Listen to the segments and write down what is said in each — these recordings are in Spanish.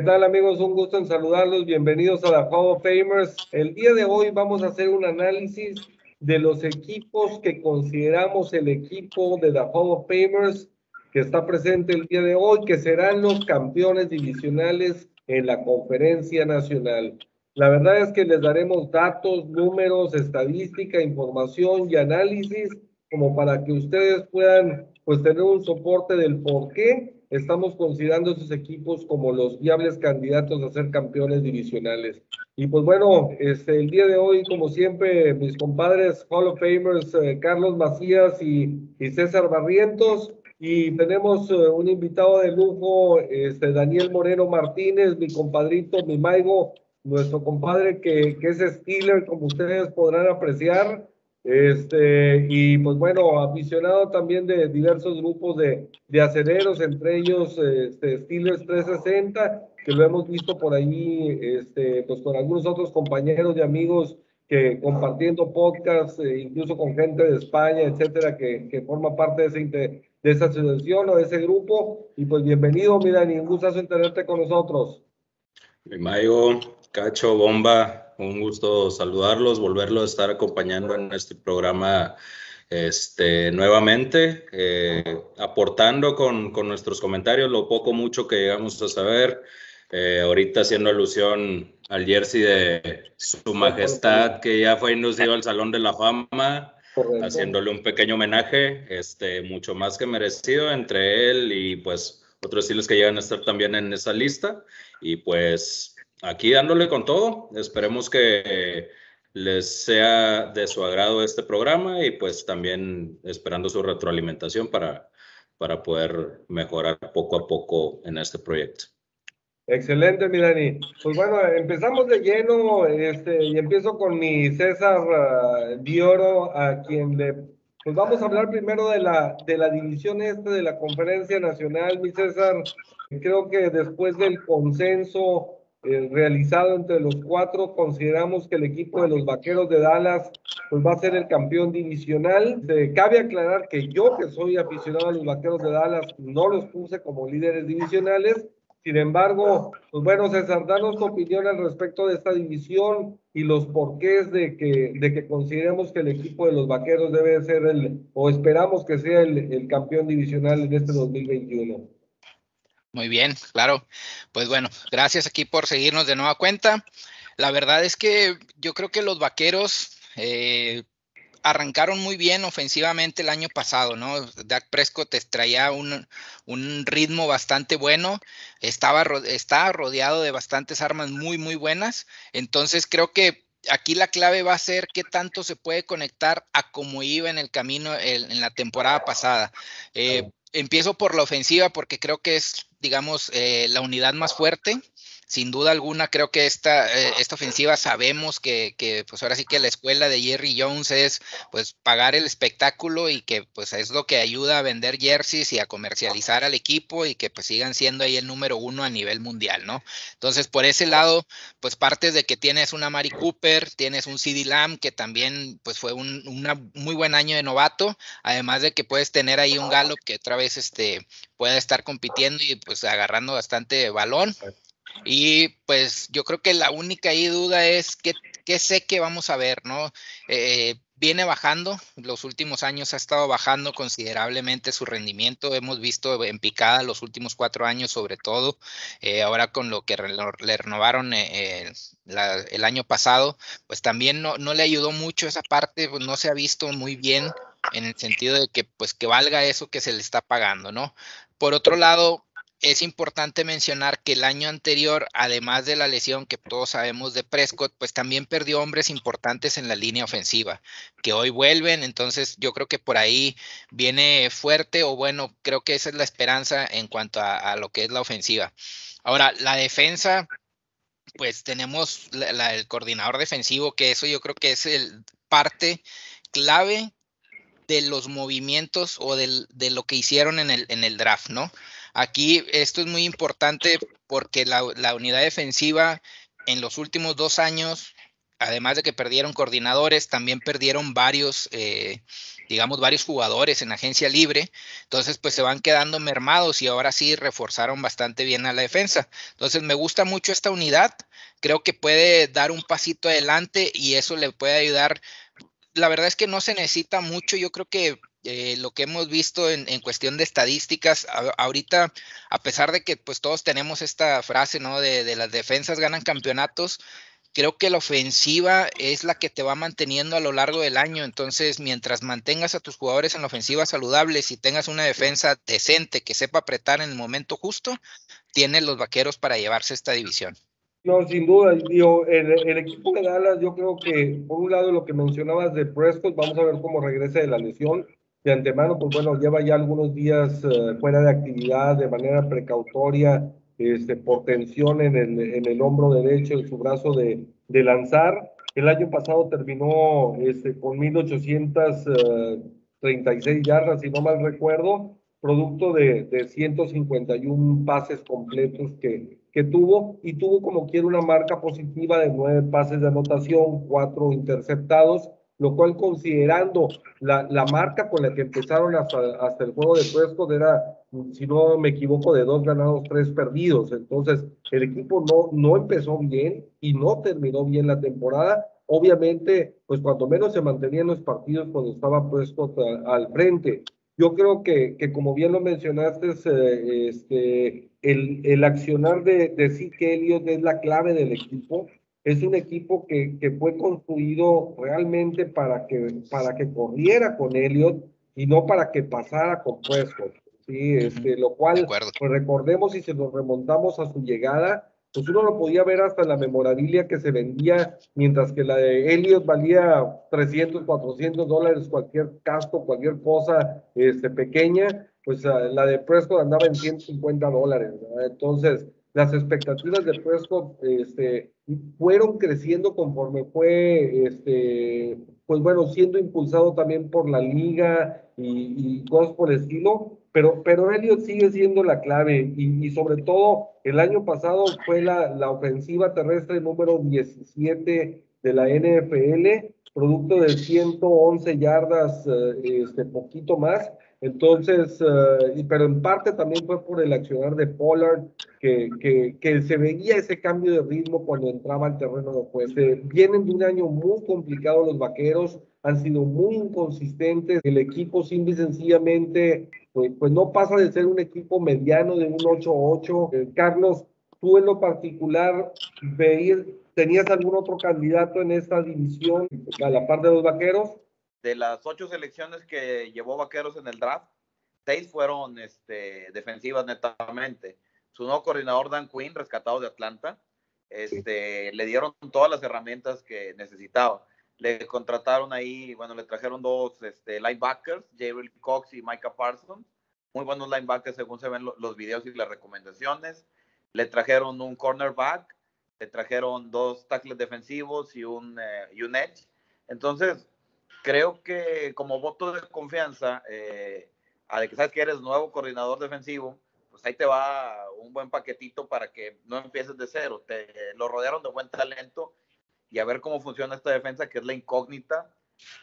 ¿Qué tal amigos? Un gusto en saludarlos. Bienvenidos a la Hall of Famers. El día de hoy vamos a hacer un análisis de los equipos que consideramos el equipo de la Hall of Famers que está presente el día de hoy, que serán los campeones divisionales en la conferencia nacional. La verdad es que les daremos datos, números, estadística, información y análisis como para que ustedes puedan pues tener un soporte del por qué estamos considerando esos equipos como los viables candidatos a ser campeones divisionales. Y pues bueno, este, el día de hoy, como siempre, mis compadres Hall of Famers, eh, Carlos Macías y, César Barrientos, y tenemos eh, un invitado de lujo, este, Daniel Moreno Martínez, mi compadrito, mi maigo, nuestro compadre que, que es Steeler, como ustedes podrán apreciar. Este, y pues bueno, aficionado también de diversos grupos de, de aceleros, entre ellos este, Steelers 360, que lo hemos visto por ahí, este, pues con algunos otros compañeros y amigos que compartiendo podcasts, eh, incluso con gente de España, etcétera, que, que forma parte de, ese, de esa asociación o de ese grupo. Y pues bienvenido, mira, un gustazo en tenerte con nosotros. Mayo, Cacho, Bomba, un gusto saludarlos, volverlos a estar acompañando en este programa este, nuevamente, eh, aportando con, con, nuestros comentarios lo poco, mucho que llegamos a saber. Eh, ahorita haciendo alusión al jersey de Su Majestad, que ya fue inducido al Salón de la Fama, haciéndole un pequeño homenaje, este, mucho más que merecido entre él y pues otros estilos que llegan a estar también en esa lista. Y pues aquí dándole con todo. Esperemos que les sea de su agrado este programa y pues también esperando su retroalimentación para, para poder mejorar poco a poco en este proyecto. Excelente, mi Dani. Pues bueno, empezamos de lleno este, y empiezo con mi César uh, Dioro, a quien le... Pues vamos a hablar primero de la, de la división este de la Conferencia Nacional, mi César. Creo que después del consenso eh, realizado entre los cuatro, consideramos que el equipo de los Vaqueros de Dallas pues va a ser el campeón divisional. cabe aclarar que yo, que soy aficionado a los Vaqueros de Dallas, no los puse como líderes divisionales. Sin embargo, pues bueno, César, danos tu opinión al respecto de esta división y los porqués de que, de que consideremos que el equipo de los Vaqueros debe ser el, o esperamos que sea el, el campeón divisional en este 2021. Muy bien, claro. Pues bueno, gracias aquí por seguirnos de nueva cuenta. La verdad es que yo creo que los vaqueros eh, arrancaron muy bien ofensivamente el año pasado, ¿no? Dak Prescott traía un, un ritmo bastante bueno, estaba, estaba rodeado de bastantes armas muy, muy buenas. Entonces creo que aquí la clave va a ser qué tanto se puede conectar a cómo iba en el camino en, la temporada pasada. Eh, empiezo por la ofensiva porque creo que es, digamos, eh, la unidad más fuerte sin duda alguna creo que esta, eh, esta ofensiva sabemos que, que, pues ahora sí que la escuela de Jerry Jones es pues pagar el espectáculo y que pues es lo que ayuda a vender jerseys y a comercializar al equipo y que pues sigan siendo ahí el número uno a nivel mundial, ¿no? Entonces por ese lado pues partes de que tienes una Mari Cooper, tienes un CD Lamb que también pues fue un muy buen año de novato, además de que puedes tener ahí un Gallup que otra vez este puede estar compitiendo y pues agarrando bastante balón. Y pues yo creo que la única duda es qué, sé que vamos a ver, ¿no? Eh, viene bajando, los últimos años ha estado bajando considerablemente su rendimiento, hemos visto en picada los últimos cuatro años sobre todo, eh, ahora con lo que le renovaron eh, el año pasado, pues también no, no, le ayudó mucho esa parte, pues no se ha visto muy bien en el sentido de que pues que valga eso que se le está pagando, ¿no? Por otro lado, es importante mencionar que el año anterior, además de la lesión que todos sabemos de Prescott, pues también perdió hombres importantes en la línea ofensiva, que hoy vuelven, entonces yo creo que por ahí viene fuerte o bueno, creo que esa es la esperanza en cuanto a, lo que es la ofensiva. Ahora, la defensa, pues tenemos el coordinador defensivo, que eso yo creo que es el parte clave de los movimientos o de lo que hicieron en el, en el draft, ¿no? Aquí esto es muy importante porque la, unidad defensiva en los últimos dos años, además de que perdieron coordinadores, también perdieron varios, eh, digamos, varios jugadores en agencia libre, entonces pues se van quedando mermados y ahora sí reforzaron bastante bien a la defensa. Entonces me gusta mucho esta unidad, creo que puede dar un pasito adelante y eso le puede ayudar. La verdad es que no se necesita mucho, yo creo que eh, lo que hemos visto en, cuestión de estadísticas, ahorita, a pesar de que pues todos tenemos esta frase, ¿no? De, las defensas ganan campeonatos, creo que la ofensiva es la que te va manteniendo a lo largo del año. Entonces, mientras mantengas a tus jugadores en la ofensiva saludables y tengas una defensa decente que sepa apretar en el momento justo, tienes los vaqueros para llevarse esta división. No, sin duda, digo, el, equipo de Dallas, yo creo que por un lado lo que mencionabas de Prescott, vamos a ver cómo regresa de la lesión. De antemano, pues bueno, lleva ya algunos días eh, fuera de actividad de manera precautoria este, por tensión en el, en el hombro derecho, en su brazo de, de lanzar. El año pasado terminó este, con 1.836 eh, yardas, si no mal recuerdo, producto de, de 151 pases completos que, que tuvo y tuvo como quiera una marca positiva de nueve pases de anotación, cuatro interceptados lo cual considerando la, la, marca con la que empezaron hasta, hasta el juego de Prescott era, si no me equivoco, de dos ganados, tres perdidos. Entonces, el equipo no, no empezó bien y no terminó bien la temporada. Obviamente, pues cuando menos se mantenían los partidos cuando estaba Prescott al frente. Yo creo que, que como bien lo mencionaste, eh, este, el, el accionar de, de Zeke Elliott es la clave del equipo es un equipo que, que, fue construido realmente para que, para que corriera con Elliot y no para que pasara con Prescott. Sí, este, lo cual, pues recordemos y si nos remontamos a su llegada, pues uno lo podía ver hasta en la memorabilia que se vendía, mientras que la de Elliot valía 300, 400 dólares, cualquier casco, cualquier cosa este, pequeña, pues ah, la de Prescott andaba en 150 dólares. Entonces, las expectativas de Prescott fueron creciendo conforme fue, este, pues bueno, siendo impulsado también por la liga y, cosas por el estilo, pero, pero Elliot sigue siendo la clave y, y sobre todo el año pasado fue la, la, ofensiva terrestre número 17 de la NFL, producto de 111 yardas, eh, este, poquito más, entonces, uh, pero en parte también fue por el accionar de Pollard, que, que, que, se veía ese cambio de ritmo cuando entraba al terreno de juego. vienen de un año muy complicado los vaqueros, han sido muy inconsistentes. El equipo simple y sencillamente, pues, pues no pasa de ser un equipo mediano de un 8-8. Eh, Carlos, tú en lo particular, veías, ¿tenías algún otro candidato en esta división a la par de los vaqueros? De las ocho selecciones que llevó Vaqueros en el draft, seis fueron este, defensivas netamente. Su nuevo coordinador, Dan Quinn, rescatado de Atlanta, este, le dieron todas las herramientas que necesitaba. Le contrataron ahí, bueno, le trajeron dos este, linebackers, Jabril Cox y Micah Parsons. Muy buenos linebackers según se ven los videos y las recomendaciones. Le trajeron un cornerback, le trajeron dos tackles defensivos y un, eh, y un edge. Entonces, creo que como voto de confianza, eh, a de que sabes que eres nuevo coordinador defensivo, pues ahí te va un buen paquetito para que no empieces de cero. Te lo rodearon de buen talento y a ver cómo funciona esta defensa, que es la incógnita.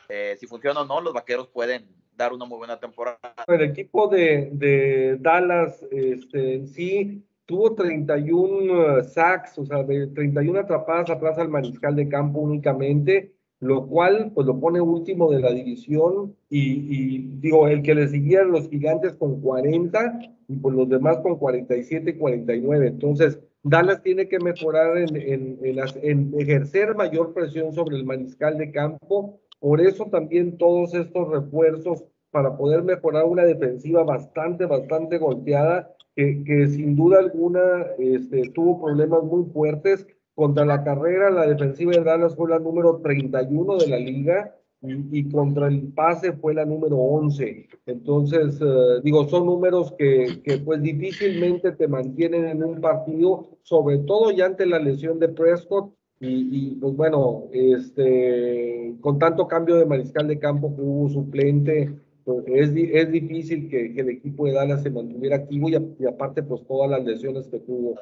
Eh, si funciona o no, los vaqueros pueden dar una muy buena temporada. El equipo de, de Dallas este, sí tuvo 31 sacks, o sea, de 31 atrapadas atrás al mariscal de campo únicamente lo cual pues lo pone último de la división y, digo, el que le siguieron los gigantes con 40 y pues los demás con 47 y 49. Entonces, Dallas tiene que mejorar en, en, en, ejercer mayor presión sobre el mariscal de campo. Por eso también todos estos refuerzos para poder mejorar una defensiva bastante, bastante golpeada, que, que sin duda alguna este, tuvo problemas muy fuertes contra la carrera, la defensiva de Dallas fue la número 31 de la liga y, contra el pase fue la número 11. Entonces, eh, digo, son números que, que, pues difícilmente te mantienen en un partido, sobre todo ya ante la lesión de Prescott. Y, pues bueno, este, con tanto cambio de mariscal de campo que hubo suplente, pues, es, es difícil que, que, el equipo de Dallas se mantuviera activo y, y aparte pues todas las lesiones que tuvo.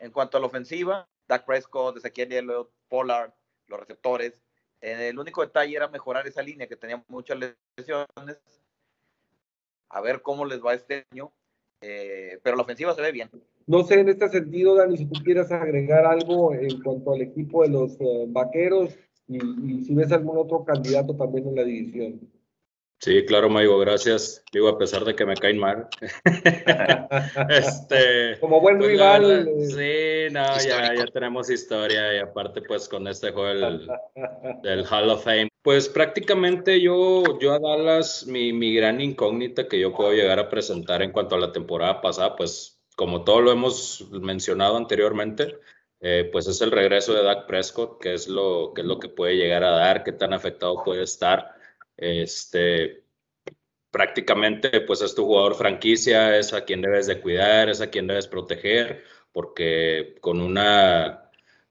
En cuanto a la ofensiva, Dak Prescott, Ezequiel Elliott, Pollard, los receptores, el único detalle era mejorar esa línea que tenía muchas lesiones. A ver cómo les va este año. Eh, pero la ofensiva se ve bien. No sé, en este sentido, Dani, si tú quieras agregar algo en cuanto al equipo de los eh, vaqueros y, si ves algún otro candidato también en la división. Sí, claro, Maigo, gracias. Digo, a pesar de que me caen mal. este, Como buen pues, rival. Eh, sí, no, ya, ya, tenemos historia y aparte, pues con este juego del, Hall of Fame. Pues prácticamente yo, yo a Dallas, mi, mi gran incógnita que yo puedo llegar a presentar en cuanto a la temporada pasada, pues como todo lo hemos mencionado anteriormente, eh, pues es el regreso de Dak Prescott, que es lo que es lo que puede llegar a dar, qué tan afectado puede estar. Este, prácticamente, pues es tu jugador franquicia, es a quien debes de cuidar, es a quien debes proteger, porque con una,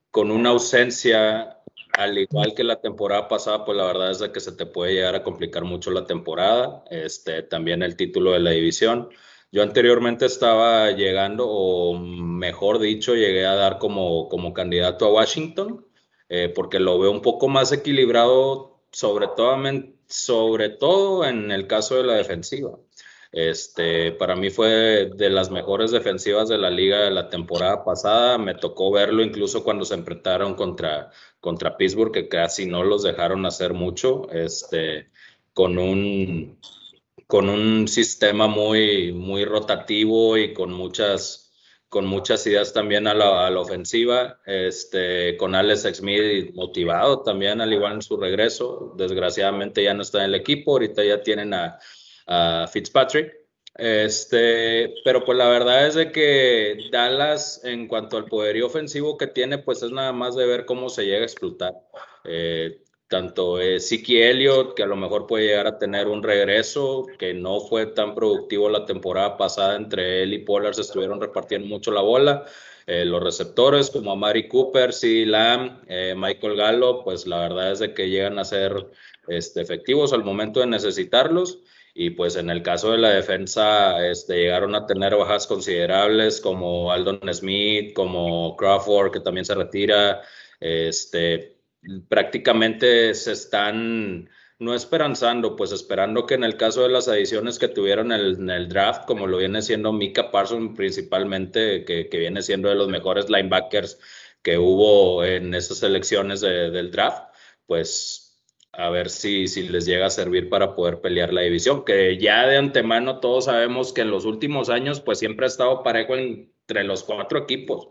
con una ausencia, al igual que la temporada pasada, pues la verdad es de que se te puede llegar a complicar mucho la temporada, este, también el título de la división. Yo anteriormente estaba llegando, o mejor dicho, llegué a dar como, como candidato a Washington, eh, porque lo veo un poco más equilibrado, sobre todo, sobre todo en el caso de la defensiva. Este, para mí fue de las mejores defensivas de la liga de la temporada pasada. Me tocó verlo incluso cuando se enfrentaron contra, contra Pittsburgh, que casi no los dejaron hacer mucho, este, con un con un sistema muy, muy rotativo y con muchas, con muchas ideas también a la, a la ofensiva, este, con Alex Smith motivado también, al igual en su regreso. Desgraciadamente ya no está en el equipo, ahorita ya tienen a, a Fitzpatrick. Este, pero pues la verdad es de que Dallas, en cuanto al poderío ofensivo que tiene, pues es nada más de ver cómo se llega a explotar. Eh, tanto eh, Siki Elliott, que a lo mejor puede llegar a tener un regreso, que no fue tan productivo la temporada pasada, entre él y Pollard se estuvieron repartiendo mucho la bola. Eh, los receptores como Amari Cooper, C. Lamb, eh, Michael Gallo, pues la verdad es de que llegan a ser este, efectivos al momento de necesitarlos. Y pues en el caso de la defensa, este, llegaron a tener bajas considerables como Aldon Smith, como Crawford, que también se retira. Este, prácticamente se están no esperanzando, pues esperando que en el caso de las adiciones que tuvieron en el, draft, como lo viene siendo Mika Parsons principalmente, que, viene siendo de los mejores linebackers que hubo en esas elecciones del draft, pues a ver si, si les llega a servir para poder pelear la división, que ya de antemano todos sabemos que en los últimos años pues siempre ha estado parejo entre los cuatro equipos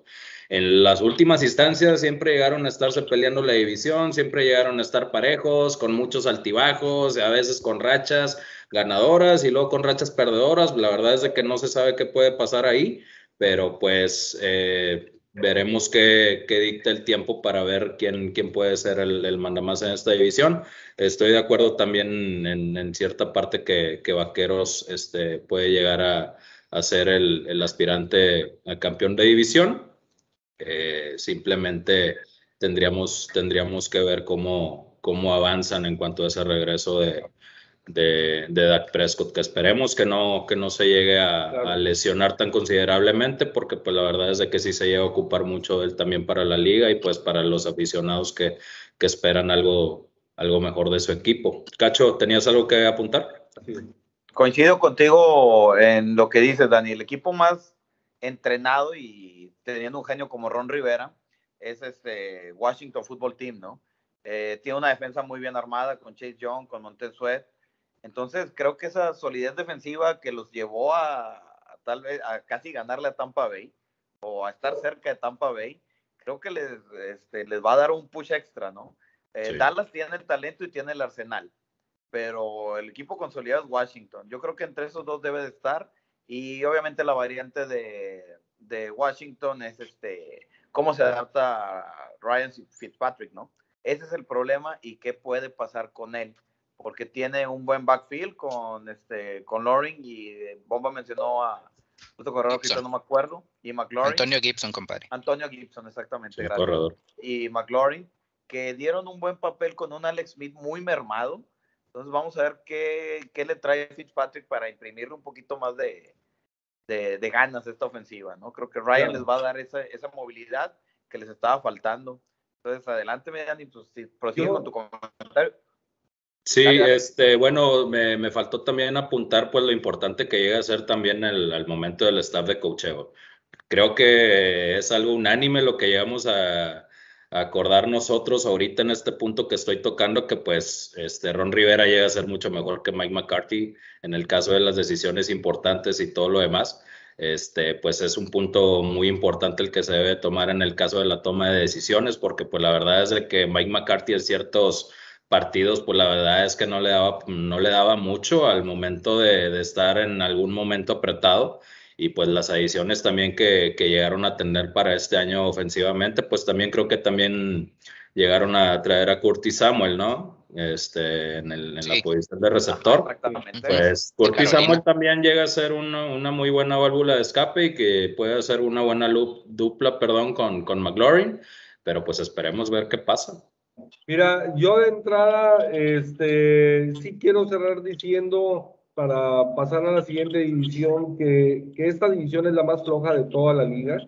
en las últimas instancias siempre llegaron a estarse peleando la división, siempre llegaron a estar parejos, con muchos altibajos, a veces con rachas ganadoras y luego con rachas perdedoras. La verdad es de que no se sabe qué puede pasar ahí, pero pues eh, veremos qué, dicta el tiempo para ver quién, quién puede ser el, el mandamás en esta división. Estoy de acuerdo también en, cierta parte que, Vaqueros este, puede llegar a, a ser el, el aspirante a campeón de división eh, simplemente tendríamos, tendríamos que ver cómo, cómo avanzan en cuanto a ese regreso de, de, de Dak Prescott, que esperemos que no, que no se llegue a, lesionar tan considerablemente, porque pues la verdad es de que sí se llega a ocupar mucho de él también para la liga y pues para los aficionados que, que esperan algo, algo mejor de su equipo. Cacho, ¿tenías algo que apuntar? Coincido contigo en lo que dices, Dani. El equipo más entrenado y teniendo un genio como Ron Rivera, es este Washington Football Team, ¿no? Eh, tiene una defensa muy bien armada con Chase Young, con Montez Sweat. Entonces, creo que esa solidez defensiva que los llevó a, tal vez a casi ganarle a Tampa Bay o a estar cerca de Tampa Bay, creo que les, este, les va a dar un push extra, ¿no? Eh, Dallas tiene el talento y tiene el arsenal, pero el equipo consolidado es Washington. Yo creo que entre esos dos debe de estar y obviamente la variante de, de Washington es este cómo se adapta Ryan Fitzpatrick, ¿no? Ese es el problema y qué puede pasar con él, porque tiene un buen backfield con este con Loring y eh, Bomba mencionó a otro corredor que no me acuerdo y McLaurin. Antonio Gibson, compadre. Antonio Gibson, exactamente. corredor. Y McLaurin que dieron un buen papel con un Alex Smith muy mermado. Entonces vamos a ver qué, qué le trae Fitzpatrick para imprimirle un poquito más de, de, ganas esta ofensiva, ¿no? Creo que Ryan les va a dar esa, esa movilidad que les estaba faltando. Entonces, adelante, Mediani, pues si prosigue con tu comentario. Sí, este, bueno, me, me, faltó también apuntar pues lo importante que llega a ser también el, momento del staff de coacheo. Creo que es algo unánime lo que llegamos a, acordar nosotros ahorita en este punto que estoy tocando, que pues este Ron Rivera llega a ser mucho mejor que Mike McCarthy en el caso de las decisiones importantes y todo lo demás. Este, pues es un punto muy importante el que se debe tomar en el caso de la toma de decisiones, porque pues la verdad es de que Mike McCarthy en ciertos partidos, pues la verdad es que no le daba, no le daba mucho al momento de, de estar en algún momento apretado y pues las adiciones también que, que, llegaron a tener para este año ofensivamente, pues también creo que también llegaron a traer a Curtis Samuel, ¿no? Este, en, el, en la posición de receptor. Exactamente. Pues Curtis Samuel también llega a ser una, una, muy buena válvula de escape y que puede hacer una buena loop, dupla, perdón, con, con McLaurin, pero pues esperemos ver qué pasa. Mira, yo de entrada, este, sí quiero cerrar diciendo para pasar a la siguiente división, que, que, esta división es la más floja de toda la liga.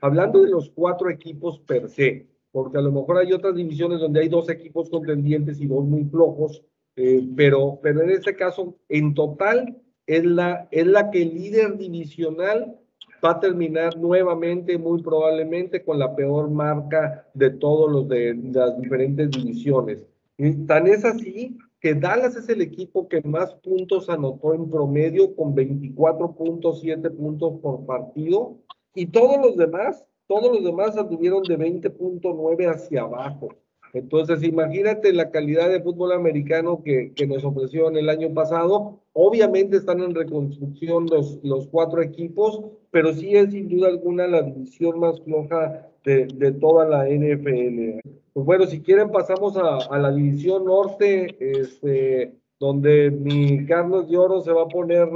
Hablando de los cuatro equipos per se, porque a lo mejor hay otras divisiones donde hay dos equipos contendientes y dos muy flojos, eh, pero, pero en este caso, en total, es la, es la que el líder divisional va a terminar nuevamente, muy probablemente, con la peor marca de todos los de las diferentes divisiones. Y tan es así que Dallas es el equipo que más puntos anotó en promedio con 24.7 puntos por partido y todos los demás, todos los demás anduvieron de 20.9 hacia abajo. Entonces, imagínate la calidad de fútbol americano que, que, nos ofreció el año pasado. Obviamente están en reconstrucción los, los cuatro equipos, pero sí es sin duda alguna la división más floja de, de toda la NFL. Pues bueno, si quieren pasamos a, a, la división norte, este, donde mi Carlos Lloro se va a poner,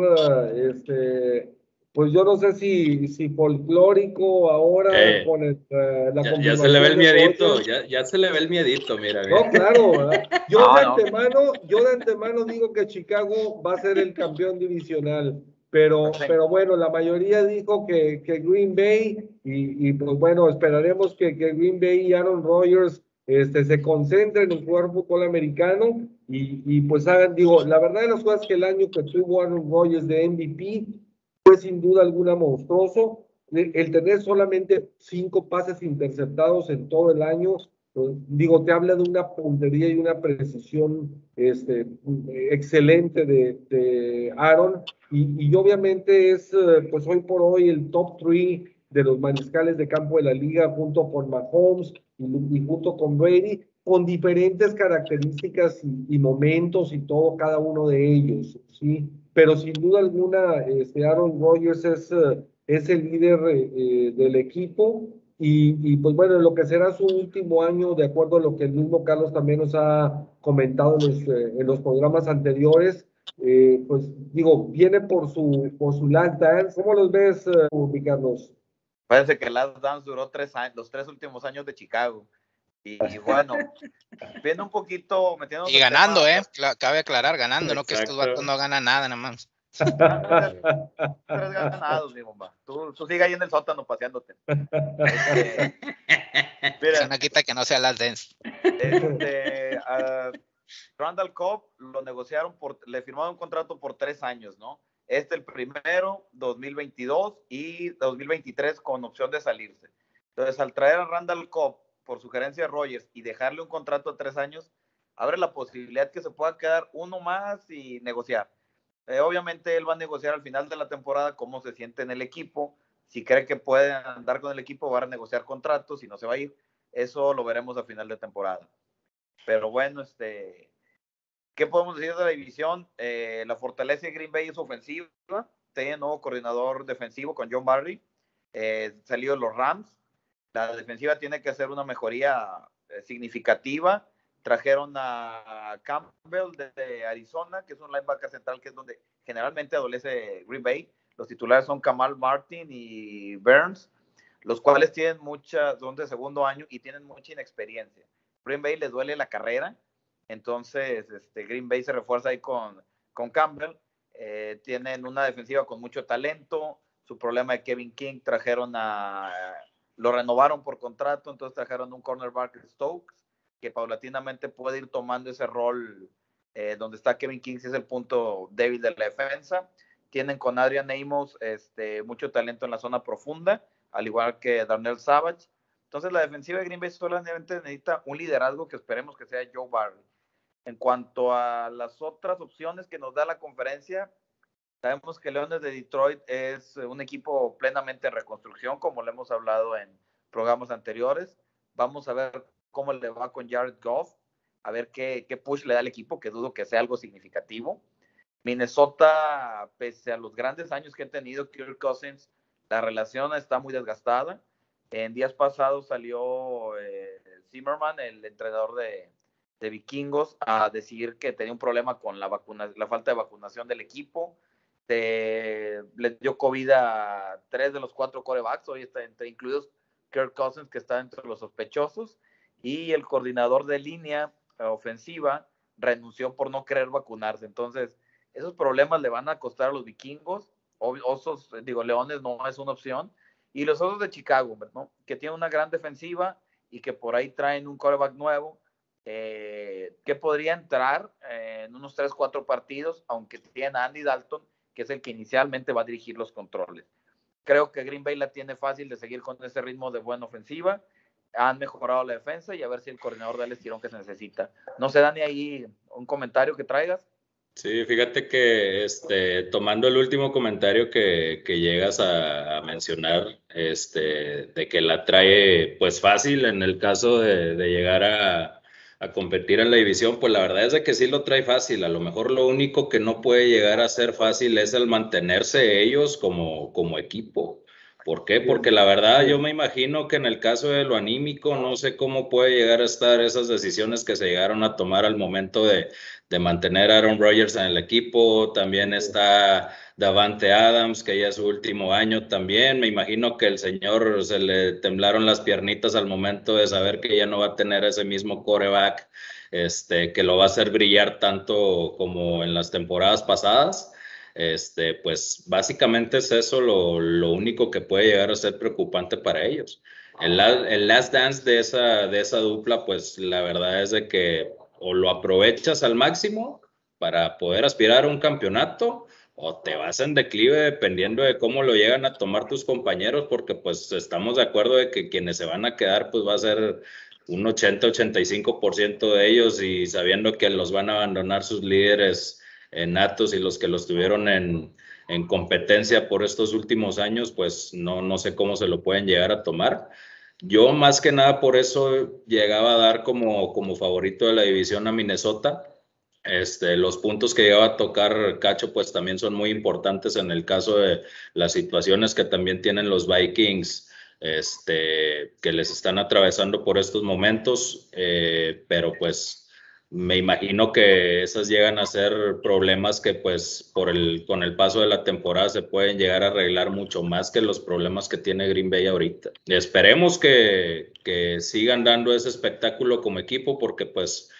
este, pues yo no sé si, si folclórico ahora eh, con el, uh, la ya, ya, se le ve el miedito, ya, ya, se le ve el miedito, mira. No, claro, ¿verdad? Yo, no, de antemano, yo de antemano digo que Chicago va a ser el campeón divisional. Pero, pero bueno, la mayoría dijo que, que Green Bay, y, y, pues bueno, esperaremos que, que, Green Bay y Aaron Rodgers este, se concentren en jugar fútbol americano y, y, pues hagan, digo, la verdad de las cosas que el año que tuvo Aaron Rodgers de MVP fue sin duda alguna monstruoso. El tener solamente cinco pases interceptados en todo el año, pues, digo, te habla de una puntería y una precisión este, excelente de, de Aaron y, y, obviamente es, eh, pues hoy por hoy, el top three de los mariscales de campo de la liga junto con Mahomes y, y junto con Brady, con diferentes características y, y, momentos y todo, cada uno de ellos, ¿sí? Pero sin duda alguna, este Aaron Rodgers es, eh, es el líder eh, del equipo y, y, pues bueno, lo que será su último año, de acuerdo a lo que el mismo Carlos también nos ha comentado en los, en los programas anteriores, eh, pues digo, viene por su, por su Last Dance. ¿Cómo los ves, uh, Carlos? Parece que Last Dance duró tres años, los tres últimos años de Chicago. Y, y bueno, viendo un poquito, metiendo. Y ganando, tema, ¿eh? Cabe aclarar, ganando, no que estos vatos no ganan nada, nada más. tres ganados, mi bomba. Tú, tú sigue ahí en el sótano paseándote. Este, mira, no quita que no sea Last Dance. Este, uh, Randall Cobb lo negociaron por, le firmaron un contrato por tres años, ¿no? Este el primero, 2022 y 2023 con opción de salirse. Entonces, al traer a Randall Cobb por sugerencia de Rogers y dejarle un contrato de tres años, abre la posibilidad que se pueda quedar uno más y negociar. Eh, obviamente él va a negociar al final de la temporada cómo se siente en el equipo. Si cree que puede andar con el equipo, va a negociar contratos y no se va a ir. Eso lo veremos a final de temporada. Pero bueno, este, ¿qué podemos decir de la división? Eh, la fortaleza de Green Bay es ofensiva. Tiene nuevo coordinador defensivo con John Barry. Eh, salió los Rams. La defensiva tiene que hacer una mejoría eh, significativa. Trajeron a Campbell de Arizona, que es un linebacker central, que es donde generalmente adolece Green Bay. Los titulares son Kamal Martin y Burns, los cuales tienen mucha, son de segundo año y tienen mucha inexperiencia. Green Bay les duele la carrera, entonces este, Green Bay se refuerza ahí con, con Campbell. Eh, tienen una defensiva con mucho talento. Su problema de Kevin King trajeron a lo renovaron por contrato, entonces trajeron un cornerback Stokes, que paulatinamente puede ir tomando ese rol eh, donde está Kevin King, si es el punto débil de la defensa. Tienen con Adrian Amos este, mucho talento en la zona profunda, al igual que Darnell Savage. Entonces la defensiva de Green Bay solamente necesita un liderazgo que esperemos que sea Joe Barry. En cuanto a las otras opciones que nos da la conferencia, sabemos que Leones de Detroit es un equipo plenamente en reconstrucción, como lo hemos hablado en programas anteriores. Vamos a ver cómo le va con Jared Goff, a ver qué, qué push le da al equipo, que dudo que sea algo significativo. Minnesota, pese a los grandes años que ha tenido Kirk Cousins, la relación está muy desgastada. En días pasados salió eh, Zimmerman, el entrenador de, de, vikingos, a decir que tenía un problema con la, vacuna, la falta de vacunación del equipo. Le dio COVID a tres de los cuatro corebacks, hoy está entre incluidos Kirk Cousins, que está entre los sospechosos, y el coordinador de línea ofensiva renunció por no querer vacunarse. Entonces, esos problemas le van a costar a los vikingos. Osos, digo, Leones no es una opción. Y los Osos de Chicago, que tienen una gran defensiva y que por ahí traen un quarterback nuevo eh, que podría entrar en unos 3, 4 partidos, aunque tiene a Andy Dalton, que es el que inicialmente va a dirigir los controles. Creo que Green Bay la tiene fácil de seguir con ese ritmo de buena ofensiva. Han mejorado la defensa y a ver si el coordinador da el estirón que se necesita. No sé, Dani, ahí un comentario que traigas. Sí, fíjate que este, tomando el último comentario que, que llegas a, mencionar, este, de que la trae pues fácil en el caso de, de llegar a, a, competir en la división, pues la verdad es de que sí lo trae fácil. A lo mejor lo único que no puede llegar a ser fácil es el mantenerse ellos como, como equipo. ¿Por qué? Porque la verdad yo me imagino que en el caso de lo anímico no sé cómo puede llegar a estar esas decisiones que se llegaron a tomar al momento de, de mantener a Aaron Rodgers en el equipo. También está Davante Adams, que ya es su último año también. Me imagino que el señor se le temblaron las piernitas al momento de saber que ya no va a tener ese mismo coreback este, que lo va a hacer brillar tanto como en las temporadas pasadas. Este, pues básicamente es eso lo, lo, único que puede llegar a ser preocupante para ellos. El, el, last dance de esa, de esa dupla, pues la verdad es de que o lo aprovechas al máximo para poder aspirar a un campeonato o te vas en declive dependiendo de cómo lo llegan a tomar tus compañeros, porque pues estamos de acuerdo de que quienes se van a quedar pues va a ser un 80-85% de ellos y sabiendo que los van a abandonar sus líderes natos y los que los tuvieron en, en, competencia por estos últimos años, pues no, no sé cómo se lo pueden llegar a tomar. Yo más que nada por eso llegaba a dar como, como favorito de la división a Minnesota. Este, los puntos que llegaba a tocar Cacho pues también son muy importantes en el caso de las situaciones que también tienen los Vikings este, que les están atravesando por estos momentos, eh, pero pues me imagino que esas llegan a ser problemas que pues por el, con el paso de la temporada se pueden llegar a arreglar mucho más que los problemas que tiene Green Bay ahorita. Esperemos que, que sigan dando ese espectáculo como equipo porque pues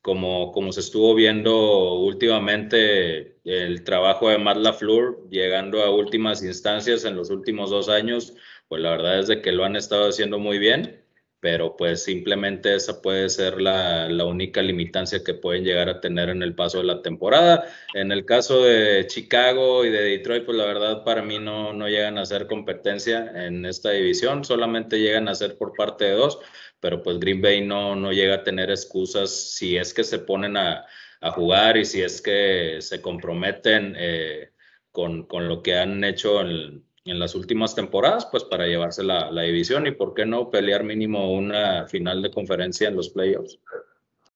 como, como se estuvo viendo últimamente el trabajo de Matt LaFleur llegando a últimas instancias en los últimos dos años, pues la verdad es de que lo han estado haciendo muy bien pero pues simplemente esa puede ser la, la, única limitancia que pueden llegar a tener en el paso de la temporada. En el caso de Chicago y de Detroit, pues la verdad para mí no, no llegan a ser competencia en esta división, solamente llegan a ser por parte de dos, pero pues Green Bay no, no llega a tener excusas si es que se ponen a, a jugar y si es que se comprometen eh, con, con, lo que han hecho en en las últimas temporadas, pues para llevarse la, la, división y por qué no pelear mínimo una final de conferencia en los playoffs.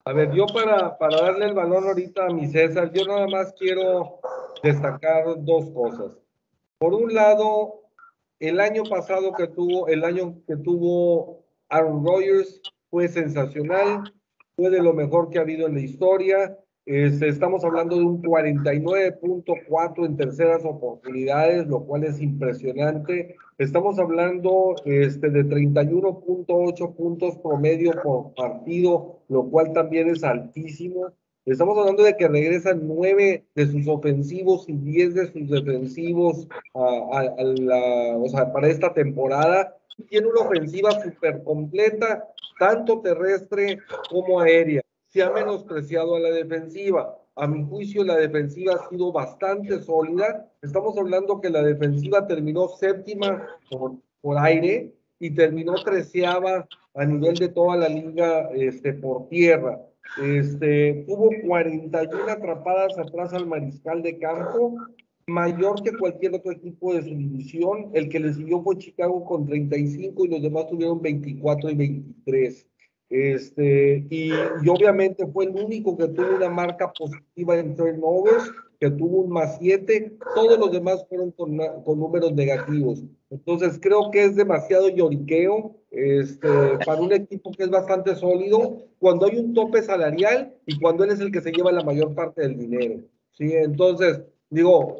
A ver, yo para, para darle el balón ahorita a mi César, yo nada más quiero destacar dos cosas. Por un lado, el año pasado que tuvo, el año que tuvo Aaron Rodgers fue sensacional, fue de lo mejor que ha habido en la historia este, estamos hablando de un 49.4 en terceras oportunidades, lo cual es impresionante. Estamos hablando este, de 31.8 puntos promedio por partido, lo cual también es altísimo. Estamos hablando de que regresan nueve de sus ofensivos y 10 de sus defensivos a, la, o sea, para esta temporada. tiene una ofensiva súper completa, tanto terrestre como aérea. Se ha menospreciado a la defensiva. A mi juicio, la defensiva ha sido bastante sólida. Estamos hablando que la defensiva terminó séptima por, aire y terminó treceava a nivel de toda la liga este, por tierra. Este, tuvo 41 atrapadas atrás al mariscal de campo, mayor que cualquier otro equipo de su división. El que le siguió fue Chicago con 35 y los demás tuvieron 24 y 23. Este, y, y, obviamente fue el único que tuvo una marca positiva en turnovers, que tuvo un más 7, todos los demás fueron con, con, números negativos. Entonces creo que es demasiado lloriqueo este, para un equipo que es bastante sólido cuando hay un tope salarial y cuando él es el que se lleva la mayor parte del dinero. ¿sí? Entonces, digo,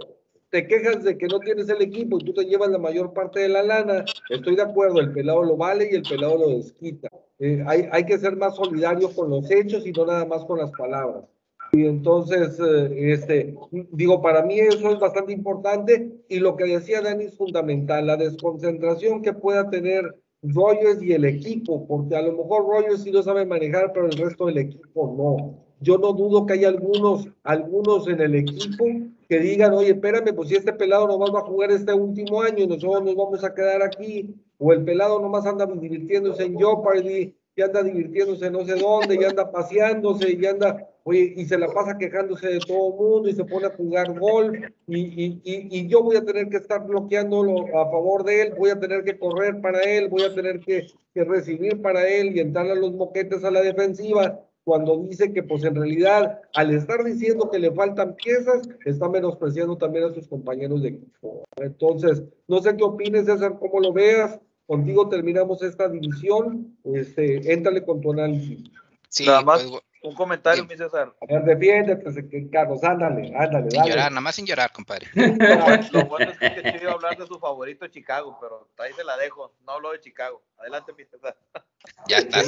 te quejas de que no tienes el equipo y tú te llevas la mayor parte de la lana, estoy de acuerdo, el pelado lo vale y el pelado lo desquita. Eh, hay, hay que ser más solidario con los hechos y no nada más con las palabras. Y entonces, eh, este, digo, para mí eso es bastante importante y lo que decía Dani es fundamental, la desconcentración que pueda tener Rogers y el equipo, porque a lo mejor Rogers sí lo sabe manejar, pero el resto del equipo no. Yo no dudo que hay algunos, algunos en el equipo que digan, oye, espérame, pues si este pelado nomás va a jugar este último año y nosotros nos vamos a quedar aquí, o el pelado nomás anda divirtiéndose en Jeopardy, y anda divirtiéndose no sé dónde, y anda paseándose, y anda, oye, y se la pasa quejándose de todo el mundo, y se pone a jugar golf, y, y, y, yo voy a tener que estar bloqueándolo a favor de él, voy a tener que correr para él, voy a tener que, que recibir para él y entrarle a los moquetes a la defensiva cuando dice que pues en realidad al estar diciendo que le faltan piezas, está menospreciando también a sus compañeros de equipo. Entonces, no sé qué opines, César, cómo lo veas. Contigo terminamos esta división. Este, éntrale con tu análisis. Sí, nada más pues, un comentario, sí. mi César. A ver, defiéndete, Carlos, ándale, ándale. Sin dale. llorar, nada más sin llorar, compadre. Lo bueno es que te iba a hablar de su favorito Chicago, pero ahí se la dejo. No hablo de Chicago. Adelante, mi César. Ya está.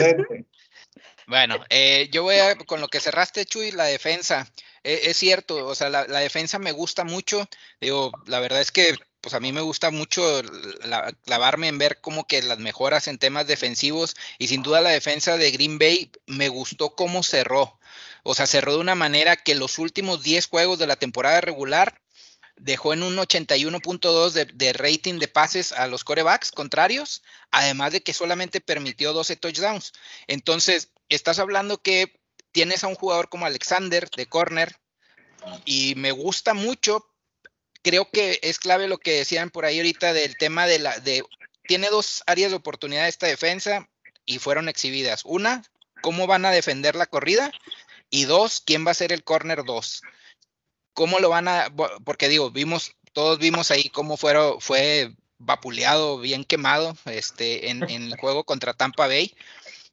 Bueno, eh, yo voy a, con lo que cerraste, Chuy, la defensa. Eh, es cierto, o sea, la, la, defensa me gusta mucho. Digo, la verdad es que, pues a mí me gusta mucho la, clavarme en ver como que las mejoras en temas defensivos y sin duda la defensa de Green Bay me gustó cómo cerró. O sea, cerró de una manera que los últimos 10 juegos de la temporada regular dejó en un 81.2 de, de, rating de pases a los corebacks contrarios, además de que solamente permitió 12 touchdowns. Entonces, estás hablando que tienes a un jugador como Alexander de corner y me gusta mucho. Creo que es clave lo que decían por ahí ahorita del tema de la de tiene dos áreas de oportunidad esta defensa y fueron exhibidas. Una, cómo van a defender la corrida y dos, quién va a ser el corner 2 cómo lo van a, porque digo, vimos, todos vimos ahí cómo fueron, fue vapuleado, bien quemado este, en, en, el juego contra Tampa Bay.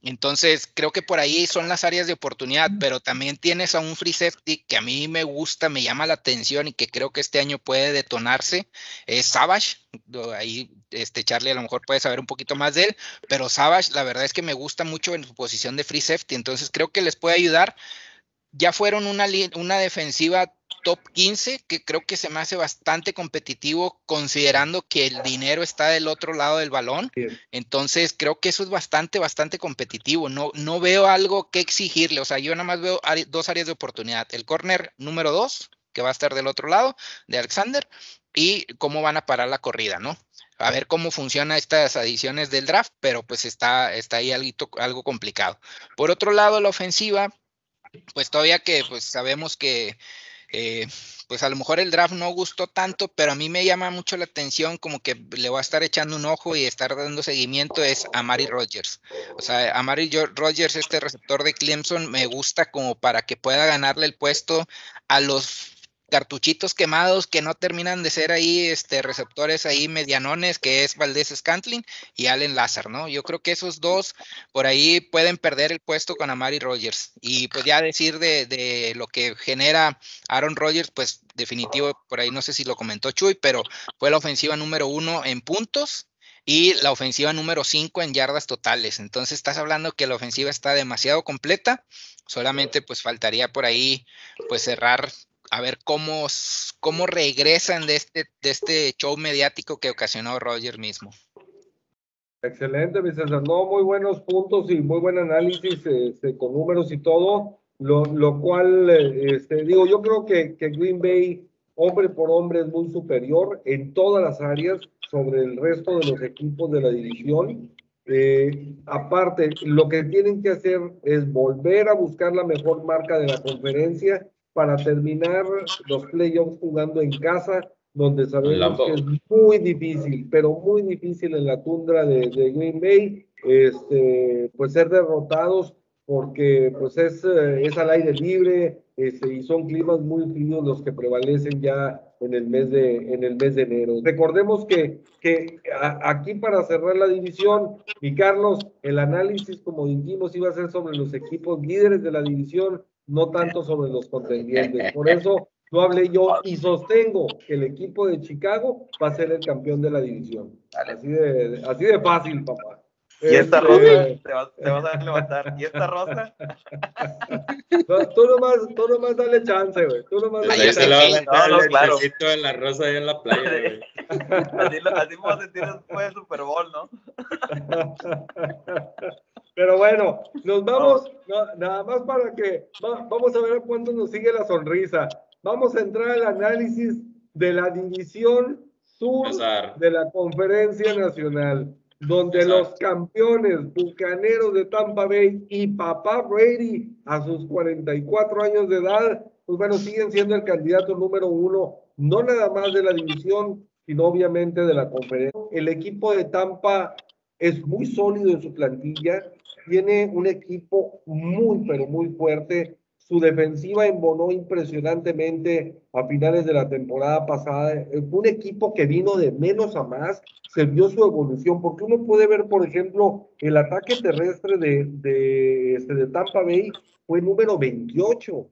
Entonces, creo que por ahí son las áreas de oportunidad, pero también tienes a un free safety que a mí me gusta, me llama la atención y que creo que este año puede detonarse. Es Savage. Ahí, este Charlie a lo mejor puede saber un poquito más de él, pero Savage, la verdad es que me gusta mucho en su posición de free safety. Entonces, creo que les puede ayudar. Ya fueron una, una defensiva top 15, que creo que se me hace bastante competitivo considerando que el dinero está del otro lado del balón. Entonces, creo que eso es bastante, bastante competitivo. No, no veo algo que exigirle. O sea, yo nada más veo dos áreas de oportunidad. El corner número 2, que va a estar del otro lado, de Alexander, y cómo van a parar la corrida, ¿no? A ver cómo funcionan estas adiciones del draft, pero pues está, está ahí algo, algo complicado. Por otro lado, la ofensiva, pues todavía que pues sabemos que eh, pues a lo mejor el draft no gustó tanto, pero a mí me llama mucho la atención, como que le voy a estar echando un ojo y estar dando seguimiento, es a Mari Rogers. O sea, a Mari Rogers, este receptor de Clemson, me gusta como para que pueda ganarle el puesto a los cartuchitos quemados que no terminan de ser ahí este, receptores ahí medianones, que es Valdés Scantling y Allen Lazar, ¿no? Yo creo que esos dos por ahí pueden perder el puesto con Amari Rogers. Y pues ya decir de, de lo que genera Aaron Rodgers, pues definitivo, por ahí no sé si lo comentó Chuy, pero fue la ofensiva número uno en puntos y la ofensiva número 5 en yardas totales. Entonces estás hablando que la ofensiva está demasiado completa, solamente pues faltaría por ahí pues cerrar a ver cómo, cómo regresan de este, de este show mediático que ocasionó Roger mismo. Excelente, mi César. No, muy buenos puntos y muy buen análisis este, con números y todo, lo, lo cual, este, digo, yo creo que, que Green Bay, hombre por hombre, es muy superior en todas las áreas sobre el resto de los equipos de la división. Eh, aparte, lo que tienen que hacer es volver a buscar la mejor marca de la conferencia para terminar los playoffs jugando en casa, donde sabemos que es muy difícil, pero muy difícil en la tundra de, de Green Bay, este, pues ser derrotados porque pues es, eh, es al aire libre este, y son climas muy fríos los que prevalecen ya en el mes de, en el mes de enero. Recordemos que, que aquí para cerrar la división, y Carlos, el análisis, como dijimos, iba a ser sobre los equipos líderes de la división, no tanto sobre los contendientes. Por eso no hablé yo y sostengo que el equipo de Chicago va a ser el campeón de la división. Así de, así de fácil, papá. Y esta este, rosa te vas, te vas, a levantar. ¿Y esta rosa? tú nomás, tú nomás dale chance, güey. Tú nomás dale chance. No, no, claro. de la rosa ahí en la playa, güey. así, así me voy a sentir después del Super Bowl, ¿no? Pero bueno, nos vamos, no, nada más para que, vamos a ver cuánto nos sigue la sonrisa. Vamos a entrar al análisis de la división sur de la conferencia nacional donde los campeones bucaneros de Tampa Bay y papá Brady a sus 44 años de edad, pues bueno, siguen siendo el candidato número uno, no nada más de la división, sino obviamente de la conferencia. El equipo de Tampa es muy sólido en su plantilla, tiene un equipo muy, pero muy fuerte. Su defensiva embonó impresionantemente a finales de la temporada pasada. Un equipo que vino de menos a más, se vio su evolución, porque uno puede ver, por ejemplo, el ataque terrestre de, de, este, de Tampa Bay fue número 28.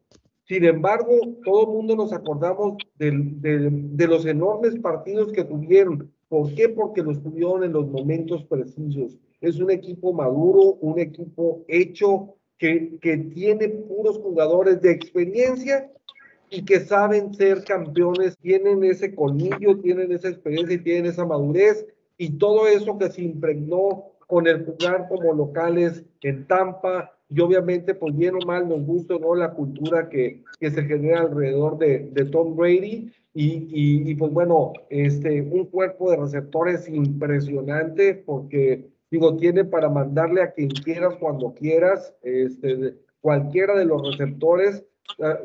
Sin embargo, todo el mundo nos acordamos de, de, de, los enormes partidos que tuvieron. ¿Por qué? Porque los tuvieron en los momentos precisos. Es un equipo maduro, un equipo hecho que, que tiene puros jugadores de experiencia y que saben ser campeones, tienen ese colmillo, tienen esa experiencia y tienen esa madurez. Y todo eso que se impregnó con el jugar como locales en Tampa y obviamente pues bien o mal nos gusta no la cultura que, que se genera alrededor de, de Tom Brady. Y, y, y, pues bueno, este, un cuerpo de receptores impresionante porque digo, tiene para mandarle a quien quieras cuando quieras, este, cualquiera de los receptores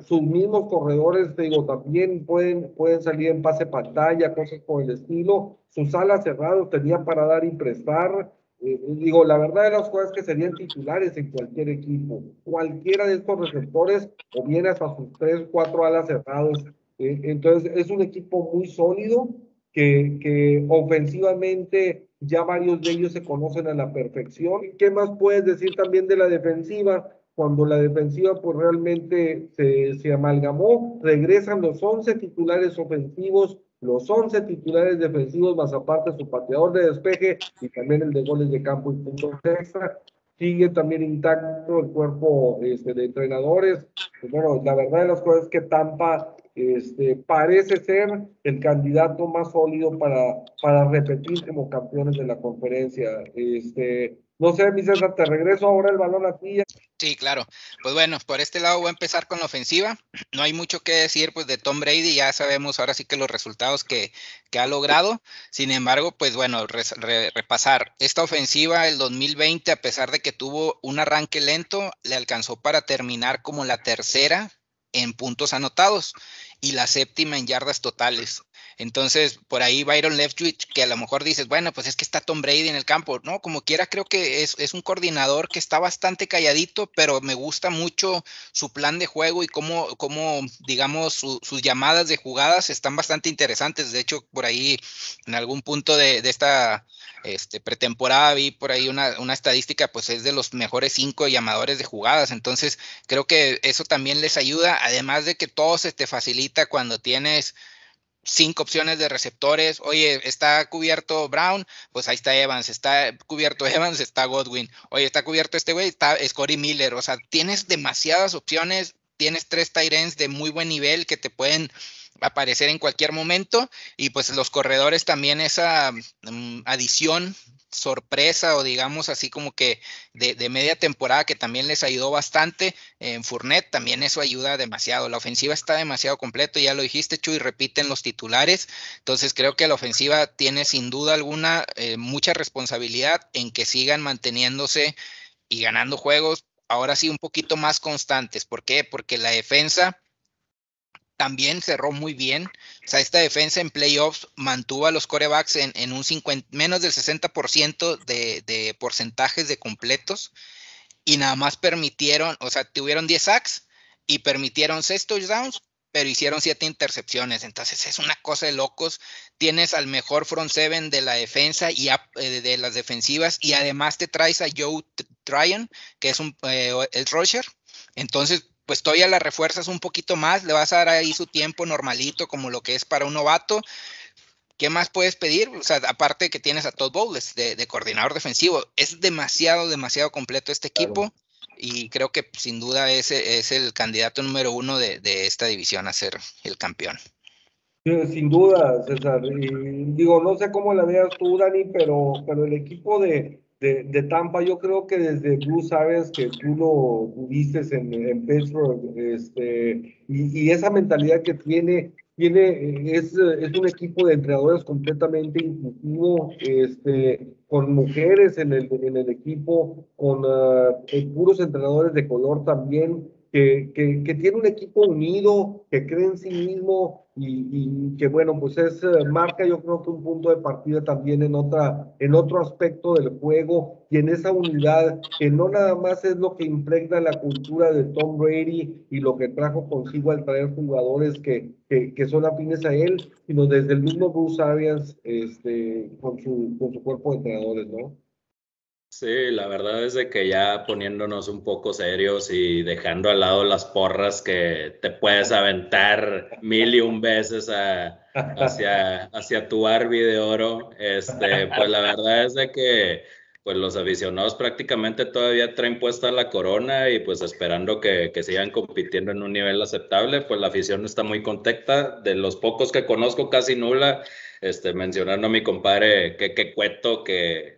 sus mismos corredores, digo, también pueden, pueden salir en pase pantalla, cosas por el estilo. Sus alas cerradas tenían para dar y prestar. Eh, digo, la verdad de las cosas que serían titulares en cualquier equipo. Cualquiera de estos receptores o bien hasta sus tres, cuatro alas cerradas. Eh, entonces, es un equipo muy sólido que, que ofensivamente ya varios de ellos se conocen a la perfección. ¿Qué más puedes decir también de la defensiva? cuando la defensiva pues realmente se, amalgamó, regresan los 11 titulares ofensivos, los 11 titulares defensivos, más aparte su pateador de despeje y también el de goles de campo y puntos extra. Sigue también intacto el cuerpo este, de entrenadores. Pues, bueno, la verdad de las cosas es que Tampa este, parece ser el candidato más sólido para, para repetir como campeones de la conferencia. Este, no sé, mi te regreso ahora el balón a ti. Sí, claro. Pues bueno, por este lado voy a empezar con la ofensiva. No hay mucho que decir pues de Tom Brady, ya sabemos ahora sí que los resultados que, que ha logrado. Sin embargo, pues bueno, repasar. Esta ofensiva el 2020, a pesar de que tuvo un arranque lento, le alcanzó para terminar como la tercera en puntos anotados y la séptima en yardas totales. Entonces, por ahí Byron Leftwich, que a lo mejor dices, bueno, pues es que está Tom Brady en el campo. No, como quiera, creo que es, un coordinador que está bastante calladito, pero me gusta mucho su plan de juego y cómo, cómo digamos, sus llamadas de jugadas están bastante interesantes. De hecho, por ahí, en algún punto de, esta este, pretemporada vi por ahí una, estadística, pues es de los mejores cinco llamadores de jugadas. Entonces, creo que eso también les ayuda, además de que todo se te facilita cuando tienes cinco opciones de receptores. Oye, está cubierto Brown, pues ahí está Evans, está cubierto Evans, está Godwin. Oye, está cubierto este güey, está Scotty Miller. O sea, tienes demasiadas opciones, tienes tres Tyrens de muy buen nivel que te pueden aparecer en cualquier momento y pues los corredores también esa mm, adición sorpresa o digamos así como que de, media temporada que también les ayudó bastante en Fournet, también eso ayuda demasiado. La ofensiva está demasiado completo, ya lo dijiste Chuy, repiten los titulares, entonces creo que la ofensiva tiene sin duda alguna eh, mucha responsabilidad en que sigan manteniéndose y ganando juegos, ahora sí un poquito más constantes. ¿Por qué? Porque la defensa también cerró muy bien. O sea, esta defensa en playoffs mantuvo a los corebacks en, un 50, menos del 60% de, de porcentajes de completos y nada más permitieron, o sea, tuvieron 10 sacks y permitieron 6 touchdowns, pero hicieron 7 intercepciones. Entonces es una cosa de locos. Tienes al mejor front seven de la defensa y eh, de las defensivas y además te traes a Joe Tryon, que es un, eh, el rusher. Entonces, pues todavía la refuerzas un poquito más, le vas a dar ahí su tiempo normalito como lo que es para un novato. ¿Qué más puedes pedir? O sea, aparte que tienes a Todd Bowles de, coordinador defensivo, es demasiado, demasiado completo este equipo y creo que sin duda ese es el candidato número uno de, esta división a ser el campeón. Sin duda, César. digo, no sé cómo la veas tú, Dani, pero, pero el equipo de, de, Tampa, yo creo que desde Bruce Arians, que tú lo tuviste en, en Pittsburgh, este, y, esa mentalidad que tiene, tiene es, es un equipo de entrenadores completamente inclusivo, este, con mujeres en el, en el equipo, con uh, puros entrenadores de color también, que, que, tiene un equipo unido, que cree en sí mismo, y, que bueno, pues es eh, marca yo creo que un punto de partida también en otra, en otro aspecto del juego y en esa unidad que no nada más es lo que impregna la cultura de Tom Brady y lo que trajo consigo al traer jugadores que, que, que son afines a él, sino desde el mismo Bruce Arians este, con, su, con su cuerpo de entrenadores, ¿no? Sí, la verdad es de que ya poniéndonos un poco serios y dejando al lado las porras que te puedes aventar mil y un veces hacia, hacia tu Barbie de oro, este, pues la verdad es de que pues los aficionados prácticamente todavía traen puesta la corona y pues esperando que, que, sigan compitiendo en un nivel aceptable, pues la afición está muy contenta. De los pocos que conozco, casi nula, este, mencionando a mi compadre que Cueto, que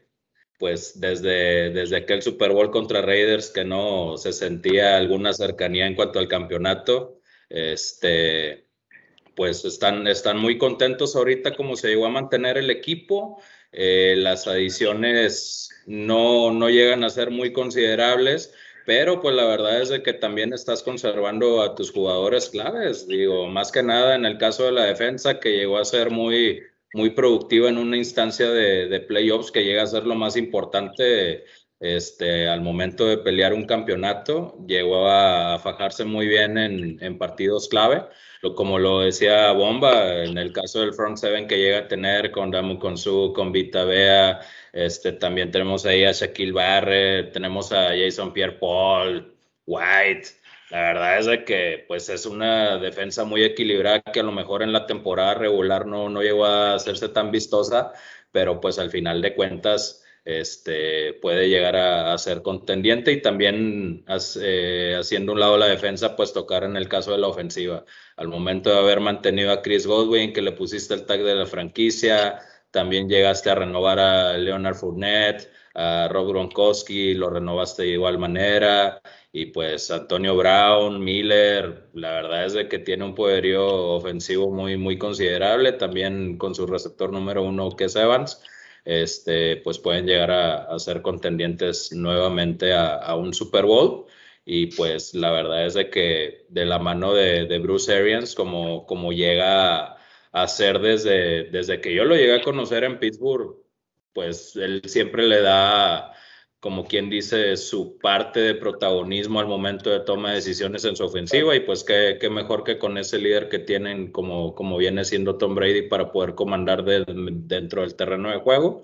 pues desde, desde aquel Super Bowl contra Raiders que no se sentía alguna cercanía en cuanto al campeonato, este, pues están, están muy contentos ahorita como se llegó a mantener el equipo. Eh, las adiciones no, no llegan a ser muy considerables, pero pues la verdad es de que también estás conservando a tus jugadores claves. Digo, más que nada en el caso de la defensa que llegó a ser muy, muy productiva en una instancia de, de, playoffs que llega a ser lo más importante este, al momento de pelear un campeonato. Llegó a, fajarse muy bien en, en, partidos clave, lo, como lo decía Bomba, en el caso del front seven que llega a tener con Damu Konsu, con Vita Bea, este, también tenemos ahí a Shaquille Barrett, tenemos a Jason Pierre Paul, White, la verdad es de que pues es una defensa muy equilibrada que a lo mejor en la temporada regular no, no llegó a hacerse tan vistosa, pero pues al final de cuentas este, puede llegar a, ser contendiente y también eh, haciendo un lado la defensa, pues tocar en el caso de la ofensiva. Al momento de haber mantenido a Chris Godwin, que le pusiste el tag de la franquicia, también llegaste a renovar a Leonard Fournette, a Rob Gronkowski, lo renovaste de igual manera, y pues Antonio Brown, Miller, la verdad es de que tiene un poderío ofensivo muy, muy considerable, también con su receptor número uno, que es Evans, este, pues pueden llegar a, ser contendientes nuevamente a, un Super Bowl. Y pues la verdad es de que de la mano de, Bruce Arians, como, como llega a, ser desde, desde que yo lo llegué a conocer en Pittsburgh, pues él siempre le da como quien dice, su parte de protagonismo al momento de toma de decisiones en su ofensiva y pues qué, qué mejor que con ese líder que tienen como, como viene siendo Tom Brady para poder comandar dentro del terreno de juego.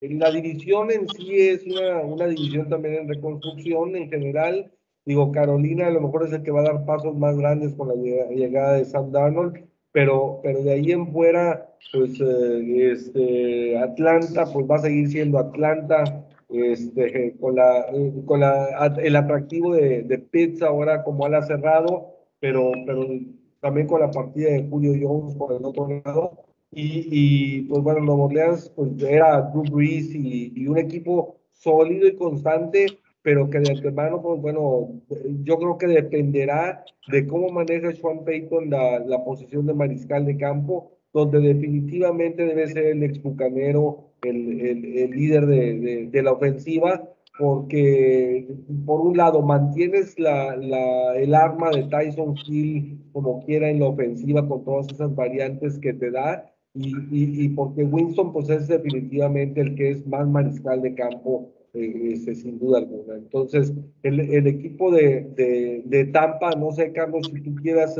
La división en sí es una, una división también en reconstrucción en general. Digo, Carolina a lo mejor es el que va a dar pasos más grandes con la llegada de Sam Darnold, pero, pero de ahí en fuera, pues eh, este, Atlanta, pues va a seguir siendo Atlanta este, con, la, con la, el atractivo de, de Pizza ahora como ala cerrado, pero, pero también con la partida de Julio Jones por el otro lado. Y, y pues bueno, Nuevo Orleans pues era Drew Brees y, y, un equipo sólido y constante, pero que de antemano, pues bueno, yo creo que dependerá de cómo maneja Sean Payton la, la posición de mariscal de campo, donde definitivamente debe ser el exbucanero, el, el, el líder de, de, la ofensiva, porque por un lado mantienes la, la, el arma de Tyson Hill como quiera en la ofensiva con todas esas variantes que te da y, y, porque Winston pues es definitivamente el que es más mariscal de campo eh, ese, sin duda alguna. Entonces, el, el equipo de, de, Tampa, no sé, Carlos, si tú quieras,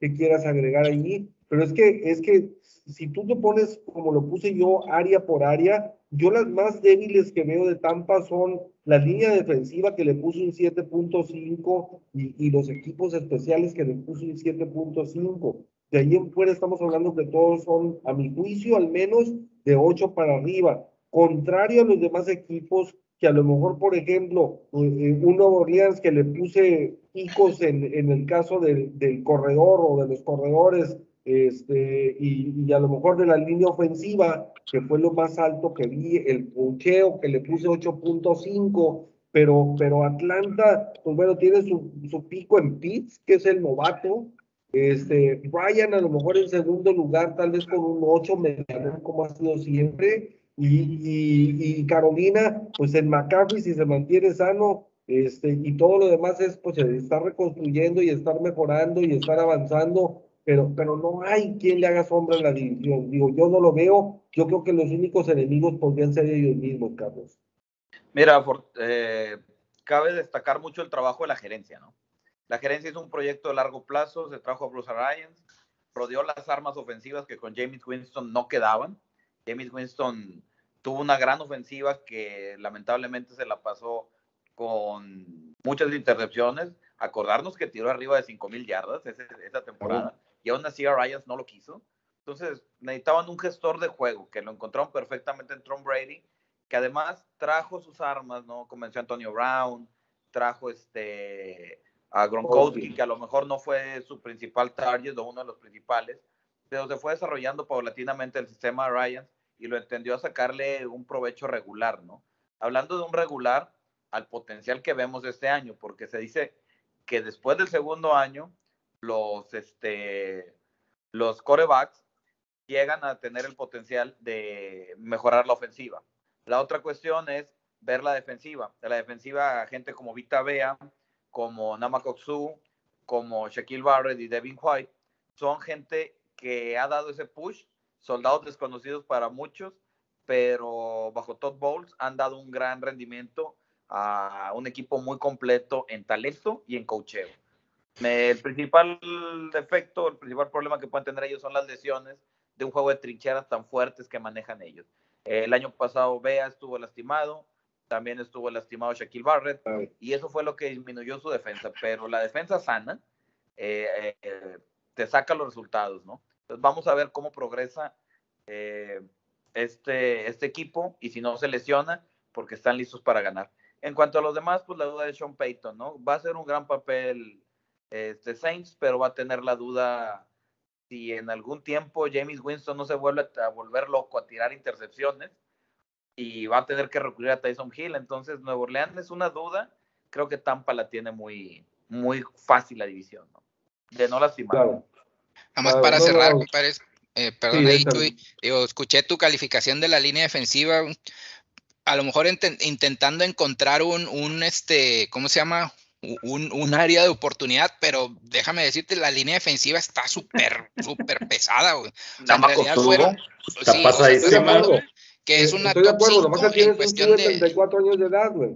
que quieras agregar allí, pero es que, es que si tú te pones, como lo puse yo, área por área, yo las más débiles que veo de Tampa son la línea defensiva que le puso un 7.5 y, y, los equipos especiales que le puso un 7.5. De ahí en fuera estamos hablando que todos son, a mi juicio, al menos de 8 para arriba. Contrario a los demás equipos que a lo mejor, por ejemplo, un Nuevo Orleans que le puse picos en, en el caso del corredor o de los corredores este, y, a lo mejor de la línea ofensiva, que fue lo más alto que vi, el puncheo que le puse 8.5, pero, pero Atlanta, pues bueno, tiene su, su pico en Pitts, que es el novato, este, Brian a lo mejor en segundo lugar, tal vez con un 8 mediano, como ha sido siempre, y, y, y, Carolina, pues en McCaffrey, si se mantiene sano, este, y todo lo demás es pues estar reconstruyendo y estar mejorando y estar avanzando pero, pero no hay quien le haga sombra en la división. Digo, yo no lo veo. Yo creo que los únicos enemigos podrían ser ellos mismos, Carlos. Mira, for, eh, cabe destacar mucho el trabajo de la gerencia, ¿no? La gerencia hizo un proyecto de largo plazo, se trajo a Bruce Arians, rodeó las armas ofensivas que con James Winston no quedaban. James Winston tuvo una gran ofensiva que lamentablemente se la pasó con muchas intercepciones. Acordarnos que tiró arriba de 5 mil yardas esa, esa temporada. Y aún así Arians no lo quiso. Entonces necesitaban un gestor de juego que lo encontraron perfectamente en Tom Brady, que además trajo sus armas, ¿no? Convenció a Antonio Brown, trajo este a Gronkowski, que a lo mejor no fue su principal target o uno de los principales, pero se fue desarrollando paulatinamente el sistema Ryans y lo entendió a sacarle un provecho regular, ¿no? Hablando de un regular, al potencial que vemos este año, porque se dice que después del segundo año los, este, los corebacks llegan a tener el potencial de mejorar la ofensiva. La otra cuestión es ver la defensiva. De la defensiva, gente como Vita Bea, como Namakoksu, como Shaquille Barrett y Devin White, son gente que ha dado ese push, soldados desconocidos para muchos, pero bajo Todd Bowles han dado un gran rendimiento a un equipo muy completo en talento y en cocheo. El principal defecto, el principal problema que pueden tener ellos son las lesiones de un juego de trincheras tan fuertes que manejan ellos. El año pasado Bea estuvo lastimado, también estuvo lastimado Shaquille Barrett, y eso fue lo que disminuyó su defensa. Pero la defensa sana eh, eh, te saca los resultados, ¿no? Entonces vamos a ver cómo progresa eh, este, este equipo y si no se lesiona, porque están listos para ganar. En cuanto a los demás, pues la duda de Sean Payton, ¿no? Va a ser un gran papel este, Saints, pero va a tener la duda si en algún tiempo James Winston no se vuelve a volver loco a tirar intercepciones y va a tener que recurrir a Tyson Hill. Entonces, Nuevo Orleans es una duda. Creo que Tampa la tiene muy, muy fácil la división, ¿no? De no lastimar. Claro. Nada más claro, para no, cerrar, no. compadre, eh, perdón, sí, ahí tú, digo, escuché tu calificación de la línea defensiva. A lo mejor int intentando encontrar un, un, este, ¿cómo se llama? Un, un, área de oportunidad, pero déjame decirte, la línea defensiva está súper, súper pesada, güey. O sea, en realidad fueron, está sí, pasadísima, o sea, que es una top 5 en cuestión de 34 años de edad, güey.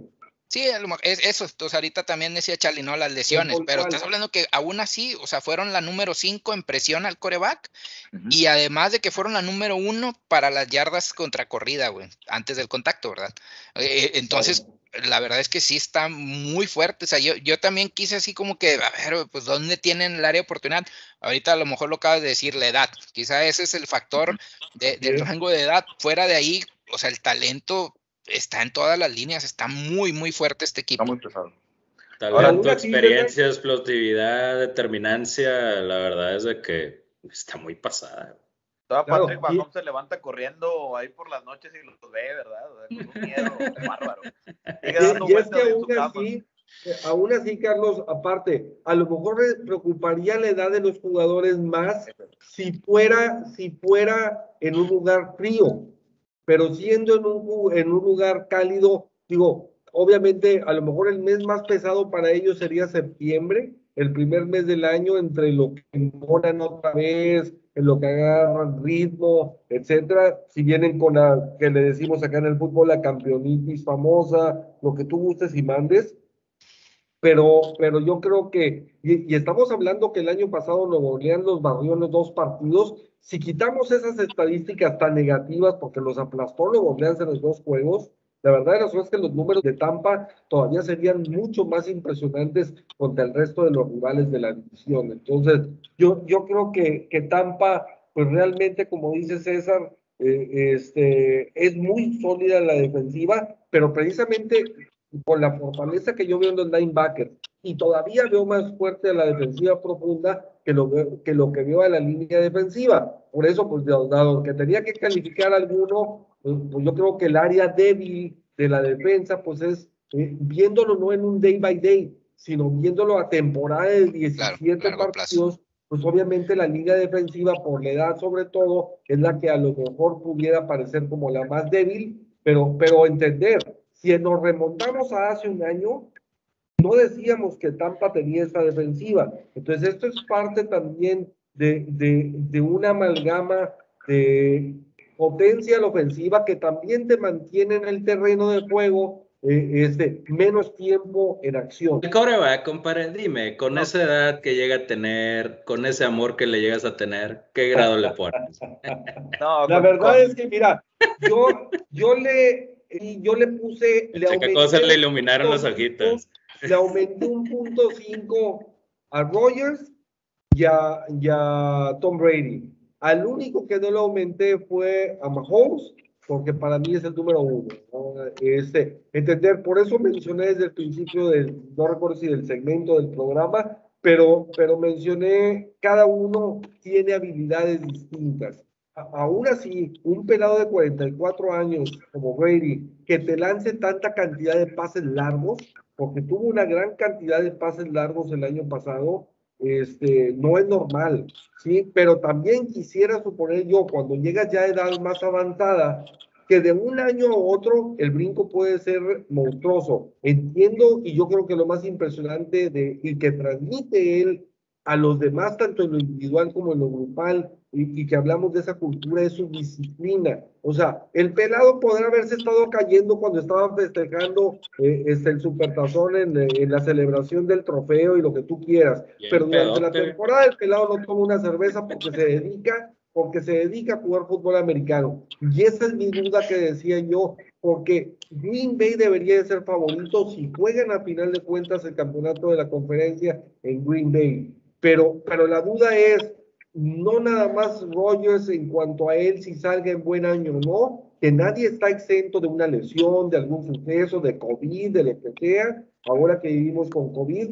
Sí, es eso, entonces ahorita también decía Charlie, ¿no? Las lesiones, pero estás hablando que aún así, o sea, fueron la número 5 en presión al coreback uh -huh. y además de que fueron la número 1 para las yardas contra corrida, güey, antes del contacto, ¿verdad? Eh, entonces, la verdad es que sí está muy fuerte, o sea, yo, yo también quise así como que, a ver, pues, ¿dónde tienen el área de oportunidad? Ahorita a lo mejor lo acabas de decir, la edad, quizá ese es el factor de, del rango de edad, fuera de ahí, o sea, el talento está en todas las líneas, está muy, muy fuerte este equipo. Está muy pesado. Talento, experiencia, explosividad, determinancia, la verdad es de que está muy pasada. Toda Patrick Mahomes se levanta corriendo ahí por las noches y los ve, ¿verdad? con un miedo bárbaro. y, es que aún así, aún así, Carlos, aparte, a lo mejor preocuparía la edad de los jugadores más si fuera, si fuera en un lugar frío, pero siendo en un, en un lugar cálido, digo, obviamente a lo mejor el mes más pesado para ellos sería septiembre, el primer mes del año, entre lo que moran otra vez, en lo que agarran ritmo, etcétera. Si vienen con la que le decimos acá en el fútbol, la campeonitis famosa, lo que tú gustes y mandes. Pero, pero yo creo que, y, estamos hablando que el año pasado Nuevo Orleans los barrió los dos partidos. Si quitamos esas estadísticas tan negativas, porque los aplastó Nuevo Orleans en los dos juegos, la verdad es que los números de Tampa todavía serían mucho más impresionantes contra el resto de los rivales de la división. Entonces, yo, yo creo que, que Tampa, pues realmente, como dice César, eh, este, es muy sólida la defensiva, pero precisamente con la fortaleza que yo veo en los linebackers y todavía veo más fuerte a la defensiva profunda que lo, que lo que veo a la línea defensiva. Por eso, pues dado que tenía que calificar alguno, pues, pues, yo creo que el área débil de la defensa, pues es eh, viéndolo no en un day by day, sino viéndolo a temporada de 17 partidos, pues obviamente la línea defensiva, por la edad sobre todo, es la que a lo mejor pudiera parecer como la más débil, pero, pero entender, si nos remontamos a hace un año, no decíamos que Tampa tenía esa defensiva. Entonces, esto es parte también de, de, de una amalgama de potencia la ofensiva que también te mantiene en el terreno de juego eh, este, menos tiempo en acción. El va, compadre, dime, con esa edad que llega a tener, con ese amor que le llegas a tener, ¿qué grado le pones? No, la verdad es que, mira, yo, yo le, yo le puse... Le cosa le iluminaron las hojitas. Le aumenté un punto cinco a Rogers y a Tom Brady. Al único que no lo aumenté fue a Mahomes, porque para mí es el número uno. Este, entender, por eso mencioné desde el principio del, no recuerdo si del segmento del programa, pero, pero mencioné, cada uno tiene habilidades distintas. aún así, un pelado de 44 años como Brady, que te lance tanta cantidad de pases largos, porque tuvo una gran cantidad de pases largos el año pasado, este, no es normal, ¿sí? Pero también quisiera suponer yo, cuando llegas ya a edad más avanzada, que de un año a otro el brinco puede ser monstruoso. Entiendo y yo creo que lo más impresionante de, y que transmite él a los demás, tanto en lo individual como en lo grupal, y, que hablamos de esa cultura, de su disciplina. O sea, el pelado podrá haberse estado cayendo cuando estaban festejando eh, este, el supertazón en, en, la celebración del trofeo y lo que tú quieras. Pero durante la temporada el pelado no toma una cerveza porque se dedica porque se dedica a jugar fútbol americano. Y esa es mi duda que decía yo, porque Green Bay debería de ser favorito si juegan a final de cuentas el campeonato de la conferencia en Green Bay. Pero, pero la duda es, no nada más Rogers en cuanto a él si salga en buen año o no, que nadie está exento de una lesión, de algún suceso, de COVID, de lo que sea, ahora que vivimos con COVID,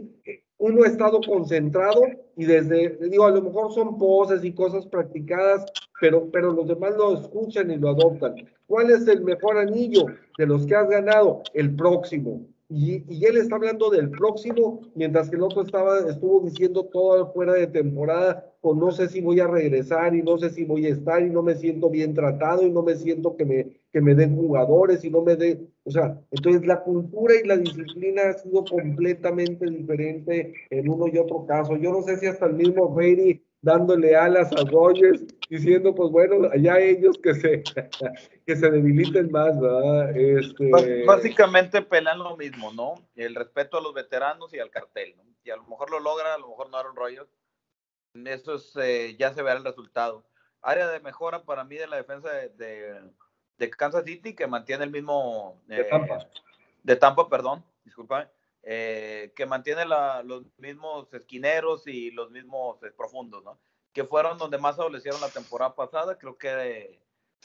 uno ha estado concentrado y desde, digo, a lo mejor son poses y cosas practicadas, pero, pero los demás lo escuchan y lo adoptan. ¿Cuál es el mejor anillo de los que has ganado? El próximo. Y, él está hablando del próximo, mientras que el otro estaba, estuvo diciendo todo fuera de temporada, pues no sé si voy a regresar y no sé si voy a estar y no me siento bien tratado y no me siento que me, que me den jugadores y no me den, o sea, entonces la cultura y la disciplina ha sido completamente diferente en uno y otro caso. Yo no sé si hasta el mismo Brady dándole alas a Rogers, diciendo, pues bueno, allá ellos que se, que se debiliten más, ¿verdad? Este... Básicamente pelan lo mismo, ¿no? El respeto a los veteranos y al cartel, ¿no? Y a lo mejor lo logra, a lo mejor no Aaron Rodgers. Eso es, eh, ya se verá el resultado. Área de mejora para mí de la defensa de, de, Kansas City, que mantiene el mismo... de Tampa. De Tampa, perdón, disculpa. Eh, que mantiene los mismos esquineros y los mismos eh, profundos, ¿no? Que fueron donde más adolecieron la temporada pasada. Creo que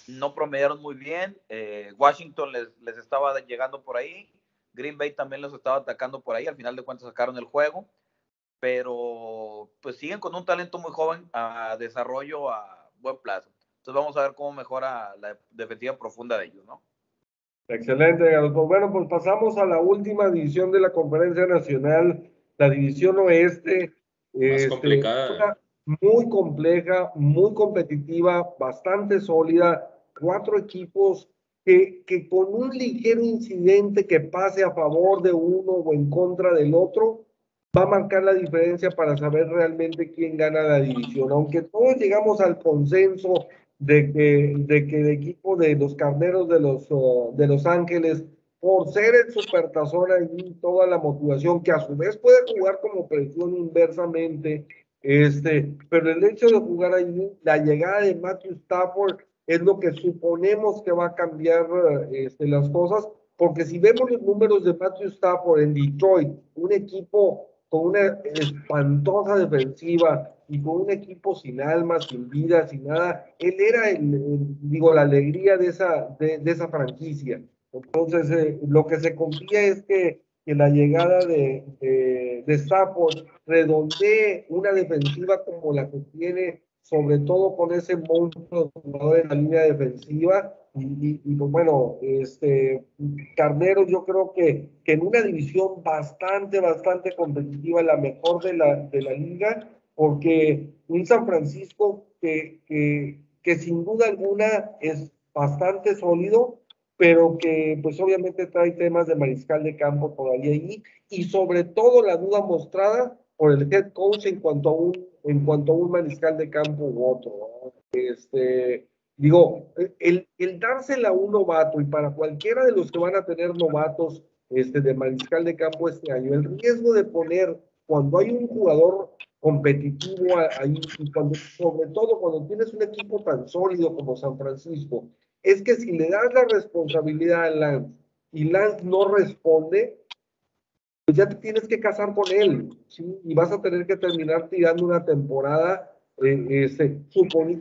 no promediaron muy bien. Eh, Washington les, les, estaba llegando por ahí. Green Bay también los estaba atacando por ahí, al final de cuentas sacaron el juego, pero pues siguen con un talento muy joven a desarrollo a buen plazo. Entonces vamos a ver cómo mejora la defensiva profunda de ellos, ¿no? Excelente, Pues bueno, pues pasamos a la última división de la Conferencia Nacional, la división oeste. Más este, complicada. Muy compleja, muy competitiva, bastante sólida. Cuatro equipos que, que con un ligero incidente que pase a favor de uno o en contra del otro, va a marcar la diferencia para saber realmente quién gana la división. Aunque todos llegamos al consenso de que, de que el equipo de los carneros de los, uh, de los Ángeles, por ser el supertazón y toda la motivación, que a su vez puede jugar como presión inversamente, este, pero el hecho de jugar ahí, la llegada de Matthew Stafford es lo que suponemos que va a cambiar este, las cosas, porque si vemos los números de Matthew Stafford en Detroit, un equipo con una espantosa defensiva y con un equipo sin alma, sin vida, sin nada, él era, el, digo, la alegría de esa, de, esa franquicia. Entonces, eh, lo que se confía es que, que la llegada de, de, de Stafford redondee una defensiva como la que tiene sobre todo con ese monstruo en la línea defensiva. Y, y, pues bueno, este, Carnero yo creo que, que en una división bastante, bastante competitiva, la mejor de la, de la liga, porque un San Francisco que, que, que sin duda alguna es bastante sólido, pero que pues obviamente trae temas de mariscal de campo todavía ahí, y sobre todo la duda mostrada por el head coach en cuanto a un en cuanto a un mariscal de campo u otro. Este, digo, el, el dársela a un novato y para cualquiera de los que van a tener novatos este, de mariscal de campo este año, el riesgo de poner cuando hay un jugador competitivo ahí y cuando, sobre todo cuando tienes un equipo tan sólido como San Francisco, es que si le das la responsabilidad a Lance y Lance no responde, pues ya te tienes que casar con él, ¿sí? Y vas a tener que terminar tirando una temporada, eh,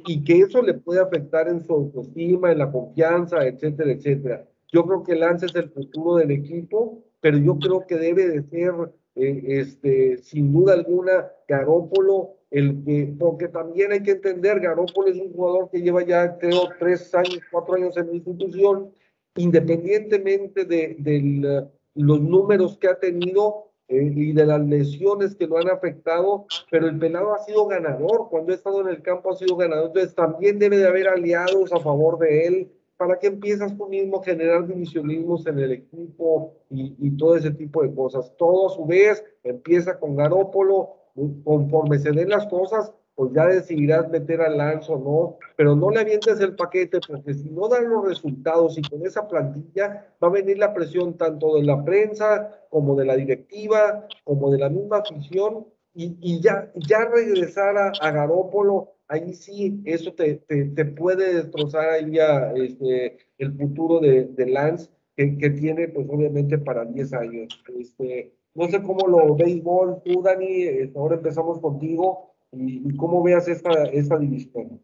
y que eso le puede afectar en su autoestima, en la confianza, etcétera, etcétera. Yo creo que Lance es el futuro del equipo, pero yo creo que debe de ser, eh, este, sin duda alguna, Garópolo, el que, porque también hay que entender, Garópolo es un jugador que lleva ya, creo, tres años, cuatro años en la institución, independientemente de, del los números que ha tenido eh, y de las lesiones que lo han afectado, pero el pelado ha sido ganador, cuando ha estado en el campo ha sido ganador, entonces también debe de haber aliados a favor de él, para que empiezas tú mismo a generar divisionismos en el equipo y, y todo ese tipo de cosas. Todo a su vez empieza con Garópolo, conforme se den las cosas, pues ya decidirás meter al Lance o no, pero no le avientes el paquete porque si no dan los resultados y con esa plantilla va a venir la presión tanto de la prensa como de la directiva, como de la misma afición y, y ya, ya regresar a, a, Garópolo, ahí sí, eso te, te, te puede destrozar ahí ya este, el futuro de, de Lance que, que, tiene pues obviamente para 10 años. Este, no sé cómo lo béisbol, tú Dani, este, ahora empezamos contigo y, cómo veas esta, esta división.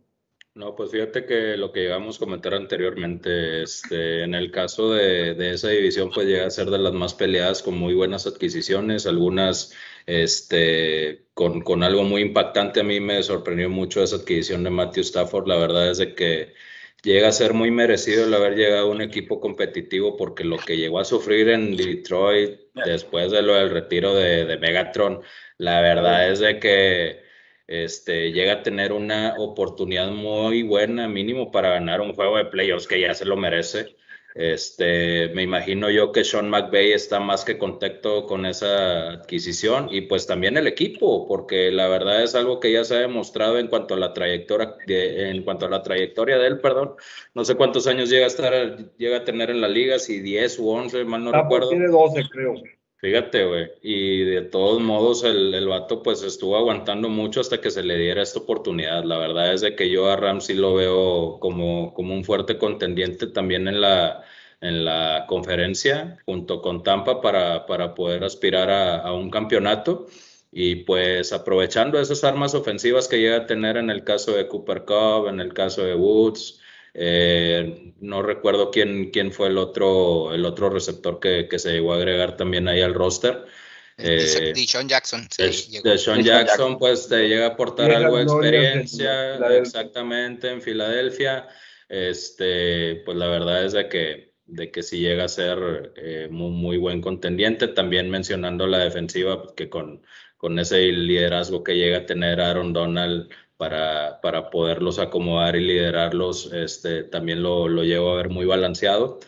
No, pues fíjate que lo que llegamos a comentar anteriormente, este, en el caso de, de, esa división, pues llega a ser de las más peleadas con muy buenas adquisiciones, algunas este, con, con algo muy impactante. A mí me sorprendió mucho esa adquisición de Matthew Stafford. La verdad es de que llega a ser muy merecido el haber llegado a un equipo competitivo porque lo que llegó a sufrir en Detroit después de lo del retiro de, de Megatron, la verdad es de que este, llega a tener una oportunidad muy buena, mínimo, para ganar un juego de playoffs que ya se lo merece. Este, me imagino yo que Sean McVay está más que contento con esa adquisición y pues también el equipo, porque la verdad es algo que ya se ha demostrado en cuanto a la trayectoria, de, en cuanto a la trayectoria de él, perdón. No sé cuántos años llega a estar, llega a tener en la liga, si 10 u 11, mal no ah, pues recuerdo. Tiene 12, creo. Fíjate, güey. Y de todos modos, el, el vato pues estuvo aguantando mucho hasta que se le diera esta oportunidad. La verdad es de que yo a Ramsey lo veo como, como un fuerte contendiente también en la, en la conferencia, junto con Tampa, para, para poder aspirar a, a un campeonato. Y pues aprovechando esas armas ofensivas que llega a tener en el caso de Cooper Cup, en el caso de Woods, Eh, no recuerdo quién, quién fue el otro, el otro receptor que, que se llegó a agregar también ahí al roster. Eh, de Sean Jackson. de, Sean Jackson, pues te llega a aportar algo de experiencia, exactamente, en Filadelfia. Este, pues la verdad es de que, de que sí llega a ser eh, muy, muy, buen contendiente. También mencionando la defensiva, pues, que con, con ese liderazgo que llega a tener Aaron Donald para, para poderlos acomodar y liderarlos, este, también lo, lo llevo a ver muy balanceado.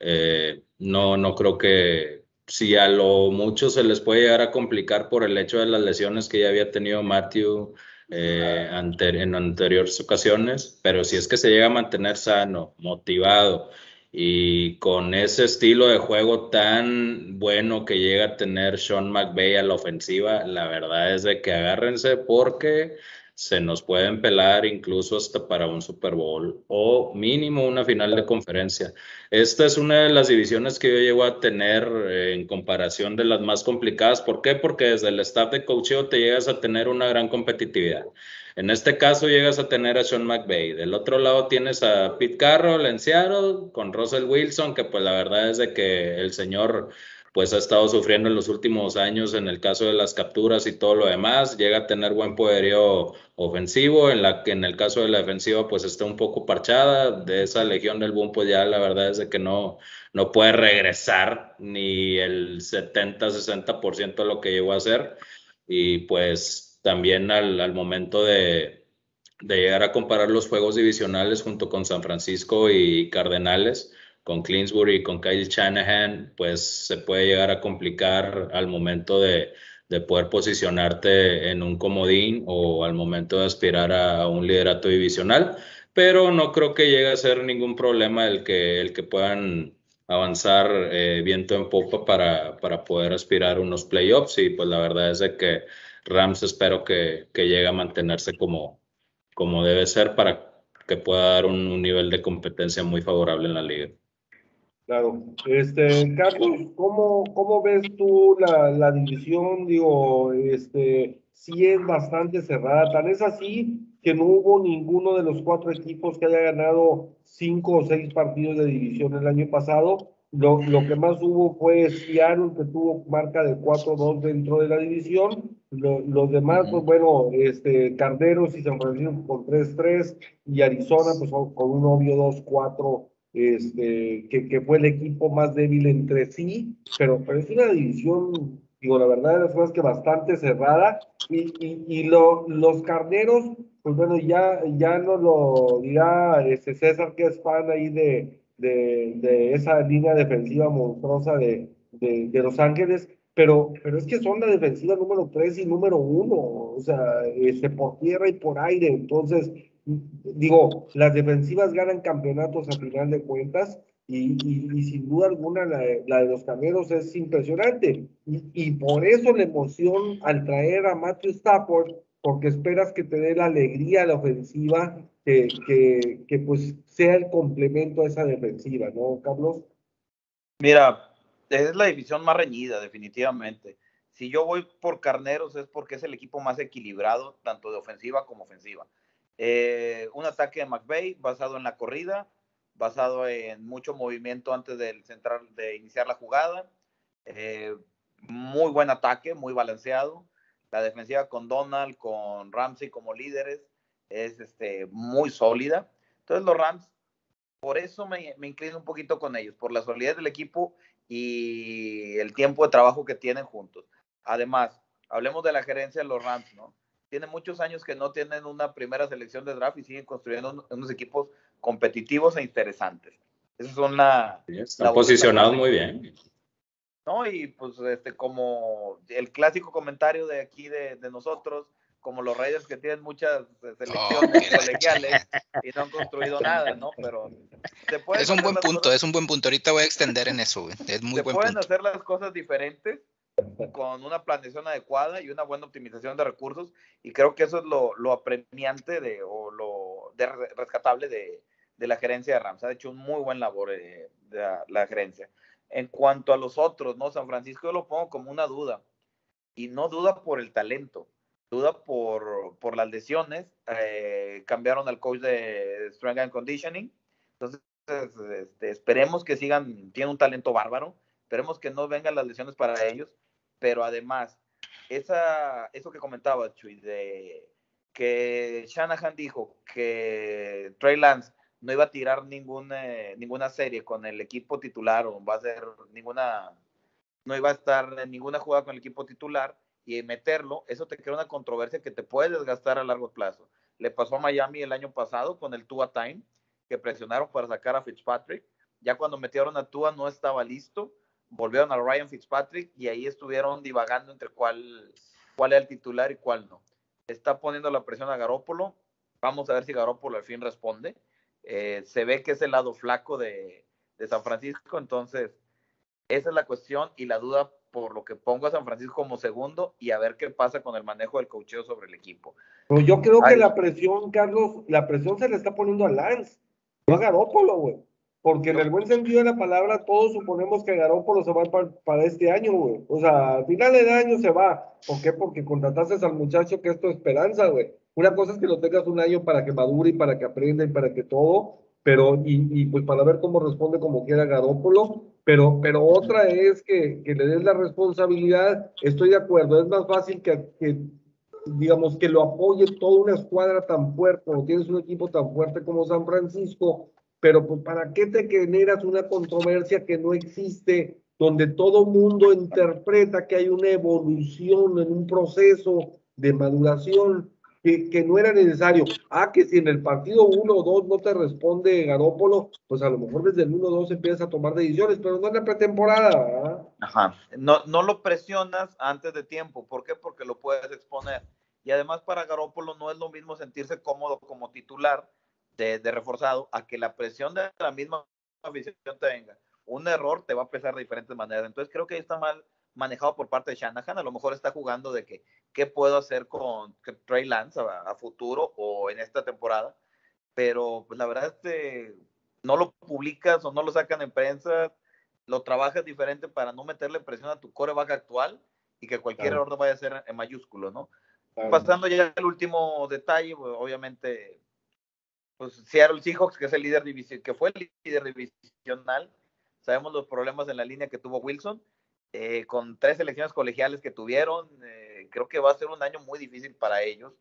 Eh, no, no creo que, si a lo mucho se les puede llegar a complicar por el hecho de las lesiones que ya había tenido Matthew eh, en anteriores ocasiones, pero si es que se llega a mantener sano, motivado y con ese estilo de juego tan bueno que llega a tener Sean McVay a la ofensiva, la verdad es de que agárrense porque se nos pueden pelar incluso hasta para un Super Bowl o mínimo una final de conferencia. Esta es una de las divisiones que yo llego a tener eh, en comparación de las más complicadas. ¿Por qué? Porque desde el staff de coaching te llegas a tener una gran competitividad. En este caso llegas a tener a Sean McVay. Del otro lado tienes a Pete Carroll en Seattle con Russell Wilson, que pues la verdad es de que el señor pues ha estado sufriendo en los últimos años en el caso de las capturas y todo lo demás, llega a tener buen poderío ofensivo, en la que en el caso de la defensiva pues está un poco parchada, de esa legión del boom pues ya la verdad es de que no, no puede regresar ni el 70-60% de lo que llegó a hacer. Y pues también al, al momento de, de llegar a comparar los juegos divisionales junto con San Francisco y Cardenales, con Clinsbury y con Kyle Shanahan, pues se puede llegar a complicar al momento de, poder posicionarte en un comodín o al momento de aspirar a, un liderato divisional, pero no creo que llegue a ser ningún problema el que, el que puedan avanzar eh, viento en popa para, para poder aspirar a unos playoffs y pues la verdad es de que Rams espero que, que llegue a mantenerse como, como debe ser para que pueda dar un nivel de competencia muy favorable en la liga. Claro. Este, Carlos, ¿cómo, cómo ves tú la, la división? Digo, este, sí es bastante cerrada. Tan es así que no hubo ninguno de los cuatro equipos que haya ganado cinco o seis partidos de división el año pasado. Lo, lo que más hubo fue Seattle, que tuvo marca de 4-2 dentro de la división. los demás, pues bueno, este, Carderos y San Francisco con 3-3 y Arizona, pues con un obvio 2-4 este, que, que, fue el equipo más débil entre sí, pero, pero es una división, digo, la verdad de las cosas que bastante cerrada, y, y, y lo, los carneros, pues bueno, ya, ya no lo dirá este César, que es fan ahí de, de, de esa línea defensiva monstruosa de, de, de, Los Ángeles, pero, pero es que son la defensiva número 3 y número 1, o sea, este, por tierra y por aire, entonces digo, las defensivas ganan campeonatos a final de cuentas y, sin duda alguna la, de los cameros es impresionante. Y, por eso la emoción al traer a Matthew Stafford, porque esperas que te dé la alegría a la ofensiva, que, que, que pues sea el complemento a esa defensiva, ¿no, Carlos? Mira, es la división más reñida, definitivamente. Si yo voy por Carneros es porque es el equipo más equilibrado, tanto de ofensiva como ofensiva. Eh, un ataque de McVeigh basado en la corrida, basado en mucho movimiento antes del central, de iniciar la jugada. Eh, muy buen ataque, muy balanceado. La defensiva con Donald, con Ramsey como líderes, es este, muy sólida. Entonces los Rams, por eso me, me inclino un poquito con ellos, por la solidez del equipo y el tiempo de trabajo que tienen juntos. Además, hablemos de la gerencia de los Rams, ¿no? Tiene muchos años que no tienen una primera selección de draft y siguen construyendo unos equipos competitivos e interesantes. Esos son la... están posicionados muy bien. ¿No? Y pues este, como el clásico comentario de aquí de, de nosotros, como los Raiders que tienen muchas eh, selecciones colegiales y no han construido nada, ¿no? Pero es un buen punto, es un buen punto. Ahorita voy a extender en eso, Es muy se buen pueden hacer las cosas diferentes con una planeación adecuada y una buena optimización de recursos. Y creo que eso es lo, lo apremiante de, o lo de rescatable de, de, la gerencia de Rams. Ha hecho un muy buen labor eh, de la, gerencia. En cuanto a los otros, ¿no? San Francisco yo lo pongo como una duda. Y no duda por el talento, duda por, por las lesiones. Eh, cambiaron al coach de Strength and Conditioning Entonces, este, esperemos que sigan, tiene un talento bárbaro, esperemos que no vengan las lesiones para ellos, pero además, esa, eso que comentaba, Chuy, de que Shanahan dijo que Trey Lance no iba a tirar ninguna, ninguna serie con el equipo titular o va a ser ninguna, no iba a estar en ninguna jugada con el equipo titular y meterlo, eso te crea una controversia que te puede desgastar a largo plazo. Le pasó a Miami el año pasado con el Tua Time, que presionaron para sacar a Fitzpatrick. Ya cuando metieron a Tua no estaba listo, volvieron a Ryan Fitzpatrick y ahí estuvieron divagando entre cuál, cuál era el titular y cuál no. Está poniendo la presión a Garópolo. Vamos a ver si Garópolo al fin responde. Eh, se ve que es el lado flaco de, de San Francisco, entonces esa es la cuestión y la duda por lo que pongo a San Francisco como segundo y a ver qué pasa con el manejo del cocheo sobre el equipo. Pero yo creo que la presión, Carlos, la presión se le está poniendo a Lance, no a Garópolo, güey. Porque en el buen sentido de la palabra, todos suponemos que Garópolo se va para, este año, güey. O sea, al final del año se va. ¿Por qué? Porque contrataste al muchacho que es tu esperanza, güey. Una cosa es que lo tengas un año para que madure y para que aprenda y para que todo, pero, y, y pues para ver cómo responde como quiera Garópolo, pero, pero otra es que, que, le des la responsabilidad, estoy de acuerdo, es más fácil que, que, digamos, que lo apoye toda una escuadra tan fuerte, o tienes un equipo tan fuerte como San Francisco, pero pues, ¿para qué te generas una controversia que no existe, donde todo mundo interpreta que hay una evolución en un proceso de maduración? que, no era necesario. Ah, que si en el partido 1 o 2 no te responde Garópolo, pues a lo mejor desde el 1 o 2 empiezas a tomar decisiones, pero no en la pretemporada. Ajá. No, no lo presionas antes de tiempo. ¿Por qué? Porque lo puedes exponer. Y además para Garópolo no es lo mismo sentirse cómodo como titular de, de reforzado a que la presión de la misma afición te venga. Un error te va a pesar de diferentes maneras. Entonces creo que está mal manejado por parte de Shanahan. A lo mejor está jugando de que qué puedo hacer con Trey Lance a, futuro o en esta temporada. Pero pues, la verdad es que no lo publicas o no lo sacan en prensa, lo trabajas diferente para no meterle presión a tu coreback actual y que cualquier error no vaya a ser en mayúsculo, ¿no? Pasando ya al último detalle, pues, obviamente, pues Seattle Seahawks, que es el líder que fue el líder divisional, sabemos los problemas en la línea que tuvo Wilson, eh, con tres elecciones colegiales que tuvieron, eh, creo que va a ser un año muy difícil para ellos.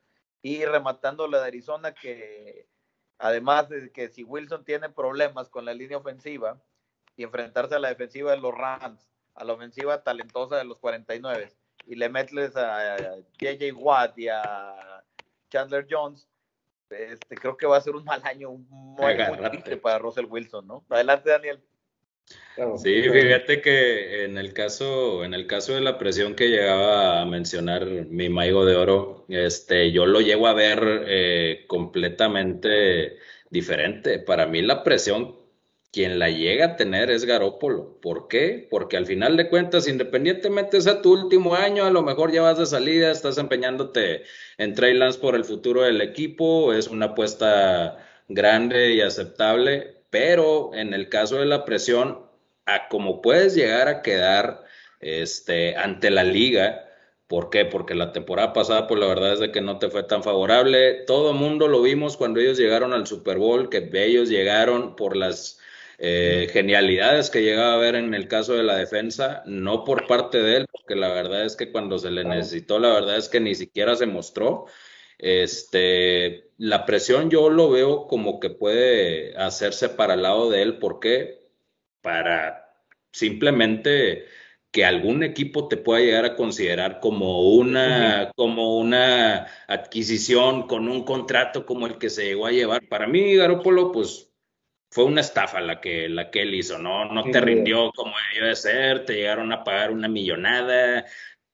Y rematando la de Arizona, que además de que si Wilson tiene problemas con la línea ofensiva y enfrentarse a la defensiva de los Rams, a la ofensiva talentosa de los 49, y le metes a JJ Watt y a Chandler Jones, este, creo que va a ser un mal año muy, muy para Russell Wilson, ¿no? Adelante, Daniel. Sí, fíjate que en el caso, en el caso de la presión que llegaba a mencionar mi Maigo de Oro, este, yo lo llego a ver eh, completamente diferente. Para mí la presión, quien la llega a tener es Garópolo. ¿Por qué? Porque al final de cuentas, independientemente sea tu último año, a lo mejor ya vas de salida, estás empeñándote en Trey por el futuro del equipo, es una apuesta grande y aceptable, pero en el caso de la presión, a como puedes llegar a quedar este, ante la liga, ¿por qué? Porque la temporada pasada, pues la verdad es de que no te fue tan favorable. Todo mundo lo vimos cuando ellos llegaron al Super Bowl, que ellos llegaron por las eh, genialidades que llegaba a ver en el caso de la defensa, no por parte de él, porque la verdad es que cuando se le necesitó, la verdad es que ni siquiera se mostró. Este, la presión yo lo veo como que puede hacerse para el lado de él. ¿Por qué? Para simplemente que algún equipo te pueda llegar a considerar como una, como una adquisición con un contrato como el que se llegó a llevar. Para mí, Garópolo, pues fue una estafa la que, la que él hizo, ¿no? No te rindió como debió de ser, te llegaron a pagar una millonada,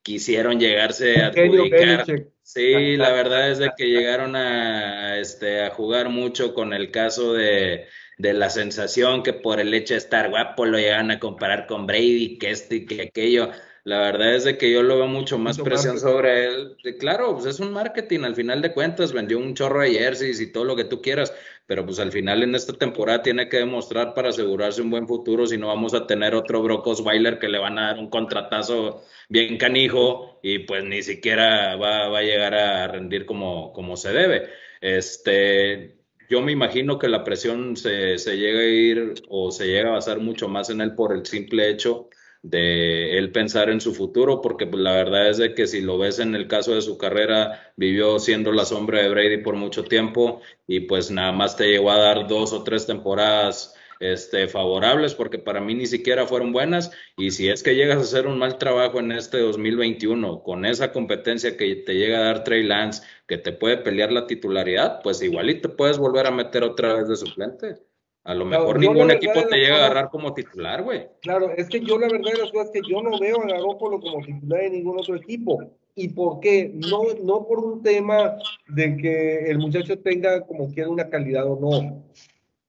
quisieron llegarse a adjudicar. Sí, la verdad es de que llegaron a, este, a jugar mucho con el caso de, de la sensación que por el hecho de estar guapo lo llegan a comparar con Brady, que esto y que aquello. La verdad es de que yo lo veo mucho más presión sobre él. Claro, pues es un marketing, al final de cuentas vendió un chorro de jerseys y todo lo que tú quieras, pero pues al final en esta temporada tiene que demostrar para asegurarse un buen futuro, si no vamos a tener otro Brock Osweiler que le van a dar un contratazo bien canijo y pues ni siquiera va, va a llegar a rendir como, como se debe. Este, yo me imagino que la presión se, se llega a ir o se llega a basar mucho más en él por el simple hecho de él pensar en su futuro, porque pues, la verdad es de que si lo ves en el caso de su carrera, vivió siendo la sombra de Brady por mucho tiempo y pues nada más te llegó a dar dos o tres temporadas este, favorables, porque para mí ni siquiera fueron buenas. Y si es que llegas a hacer un mal trabajo en este 2021 con esa competencia que te llega a dar Trey Lance, que te puede pelear la titularidad, pues igual y te puedes volver a meter otra vez de suplente. A lo mejor ningún equipo te llega a agarrar como titular, güey. Claro, es que yo la verdad de las cosas es que yo no veo a Garoppolo como titular de ningún otro equipo. ¿Y por qué? No, no por un tema de que el muchacho tenga como quiera una calidad o no,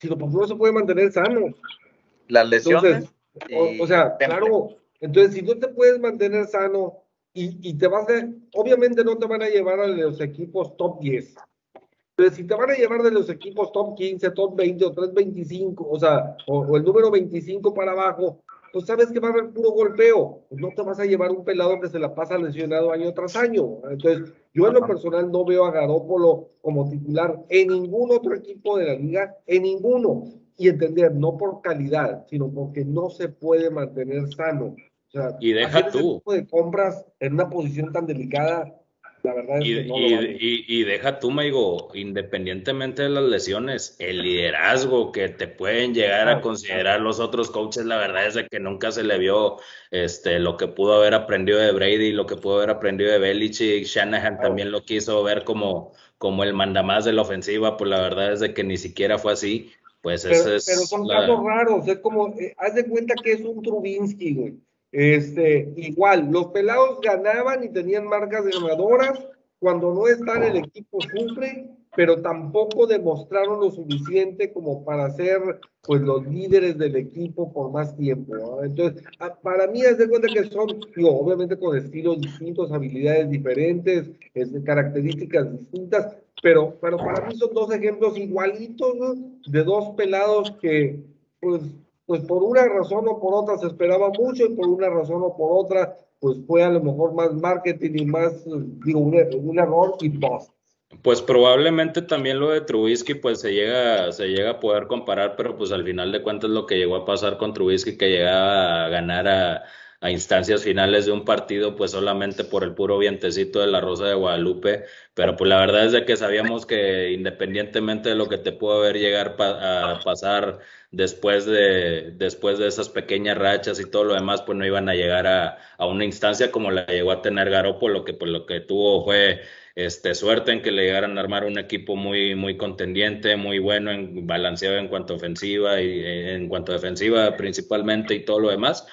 sino porque no se puede mantener sano. Las lesiones. o, sea, claro, entonces si no te puedes mantener sano y, y te vas a, obviamente no te van a llevar a los equipos top 10, entonces, si te van a llevar de los equipos top 15, top 20 o 325, o sea, o, el número 25 para abajo, pues sabes que va a haber puro golpeo. Pues no te vas a llevar un pelado que se la pasa lesionado año tras año. Entonces, yo en lo personal no veo a Garópolo como titular en ningún otro equipo de la liga, en ninguno. Y entender, no por calidad, sino porque no se puede mantener sano. O sea, y deja tú. tipo de compras en una posición tan delicada la verdad y, y, deja tú, Maigo, independientemente de las lesiones, el liderazgo que te pueden llegar a considerar los otros coaches, la verdad es de que nunca se le vio este, lo que pudo haber aprendido de Brady, lo que pudo haber aprendido de Belichick, Shanahan también lo quiso ver como, como el mandamás de la ofensiva, pues la verdad es de que ni siquiera fue así. Pues pero, es pero son casos raros, es como, eh, haz de cuenta que es un Trubinsky, güey este, igual, los pelados ganaban y tenían marcas ganadoras. Cuando no están, el equipo sufre, pero tampoco demostraron lo suficiente como para ser pues los líderes del equipo por más tiempo. Entonces, para mí, es de cuenta que son, obviamente con estilos distintos, habilidades diferentes, este, características distintas, pero, pero para mí son dos ejemplos igualitos de dos pelados que, pues, pues por una razón o por otra se esperaba mucho y por una razón o por otra, pues fue a lo mejor más marketing y más, digo, un, error y bust. Pues probablemente también lo de Trubisky pues se llega, se llega a poder comparar, pero pues al final de cuentas lo que llegó a pasar con Trubisky que llegaba a ganar a, a instancias finales de un partido, pues solamente por el puro vientecito de la Rosa de Guadalupe, pero pues la verdad es de que sabíamos que independientemente de lo que te pudo haber llegar a pasar después de, después de esas pequeñas rachas y todo lo demás, pues no iban a llegar a, a una instancia como la llegó a tener Garoppolo, que pues lo que tuvo fue este, suerte en que le llegaran a armar un equipo muy, muy contendiente, muy bueno, en, balanceado en cuanto ofensiva y en cuanto defensiva principalmente y todo lo demás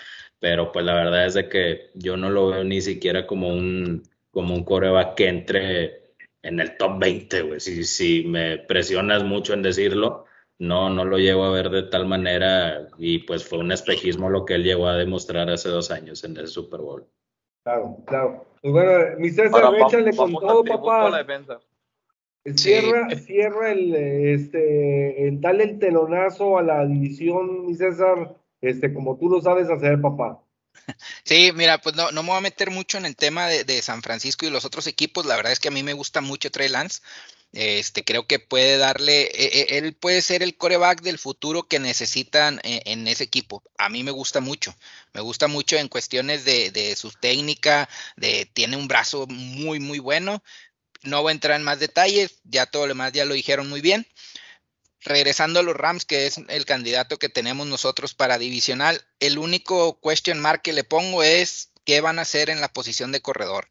pero pues la verdad es de que yo no lo veo ni siquiera como un, como un coreback que entre en el top 20, güey. Si, si me presionas mucho en decirlo, no, no lo llevo a ver de tal manera y pues fue un espejismo lo que él llegó a demostrar hace dos años en el Super Bowl. Claro, claro. Pues bueno, mi César, échale con todo, papá. Cierra, cierra el, este, el, dale el telonazo a la división, mi César, este, como tú lo sabes hacer, papá. Sí, mira, pues no, no me voy a meter mucho en el tema de, San Francisco y los otros equipos. La verdad es que a mí me gusta mucho Trey Lance. Este, creo que puede darle, e, e, él puede ser el coreback del futuro que necesitan en, en, ese equipo. A mí me gusta mucho, me gusta mucho en cuestiones de, de su técnica, de tiene un brazo muy, muy bueno. No voy a entrar en más detalles, ya todo lo demás ya lo dijeron muy bien regresando a los Rams, que es el candidato que tenemos nosotros para divisional, el único question mark que le pongo es qué van a hacer en la posición de corredor.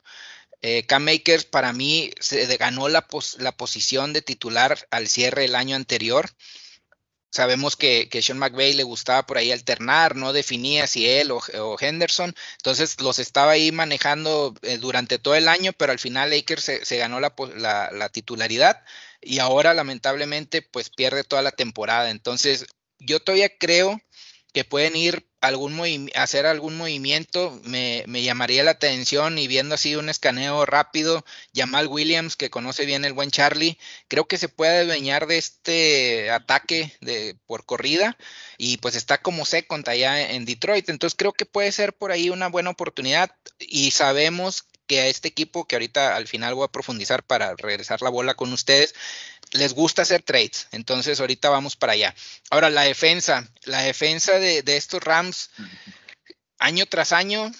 Eh, Cam Makers para mí se ganó la, la, posición de titular al cierre del año anterior. Sabemos que, que Sean McVay le gustaba por ahí alternar, no definía si él o, Henderson, entonces los estaba ahí manejando eh, durante todo el año, pero al final Akers se, se ganó la, la, titularidad y ahora lamentablemente pues pierde toda la temporada. Entonces yo todavía creo que pueden ir algún hacer algún movimiento, me, me, llamaría la atención y viendo así un escaneo rápido, Jamal Williams, que conoce bien el buen Charlie, creo que se puede adueñar de este ataque de, por corrida y pues está como second allá en Detroit, entonces creo que puede ser por ahí una buena oportunidad y sabemos que a este equipo, que ahorita al final voy a profundizar para regresar la bola con ustedes, les gusta hacer trades. Entonces, ahorita vamos para allá. Ahora, la defensa, la defensa de, de estos Rams, año tras año,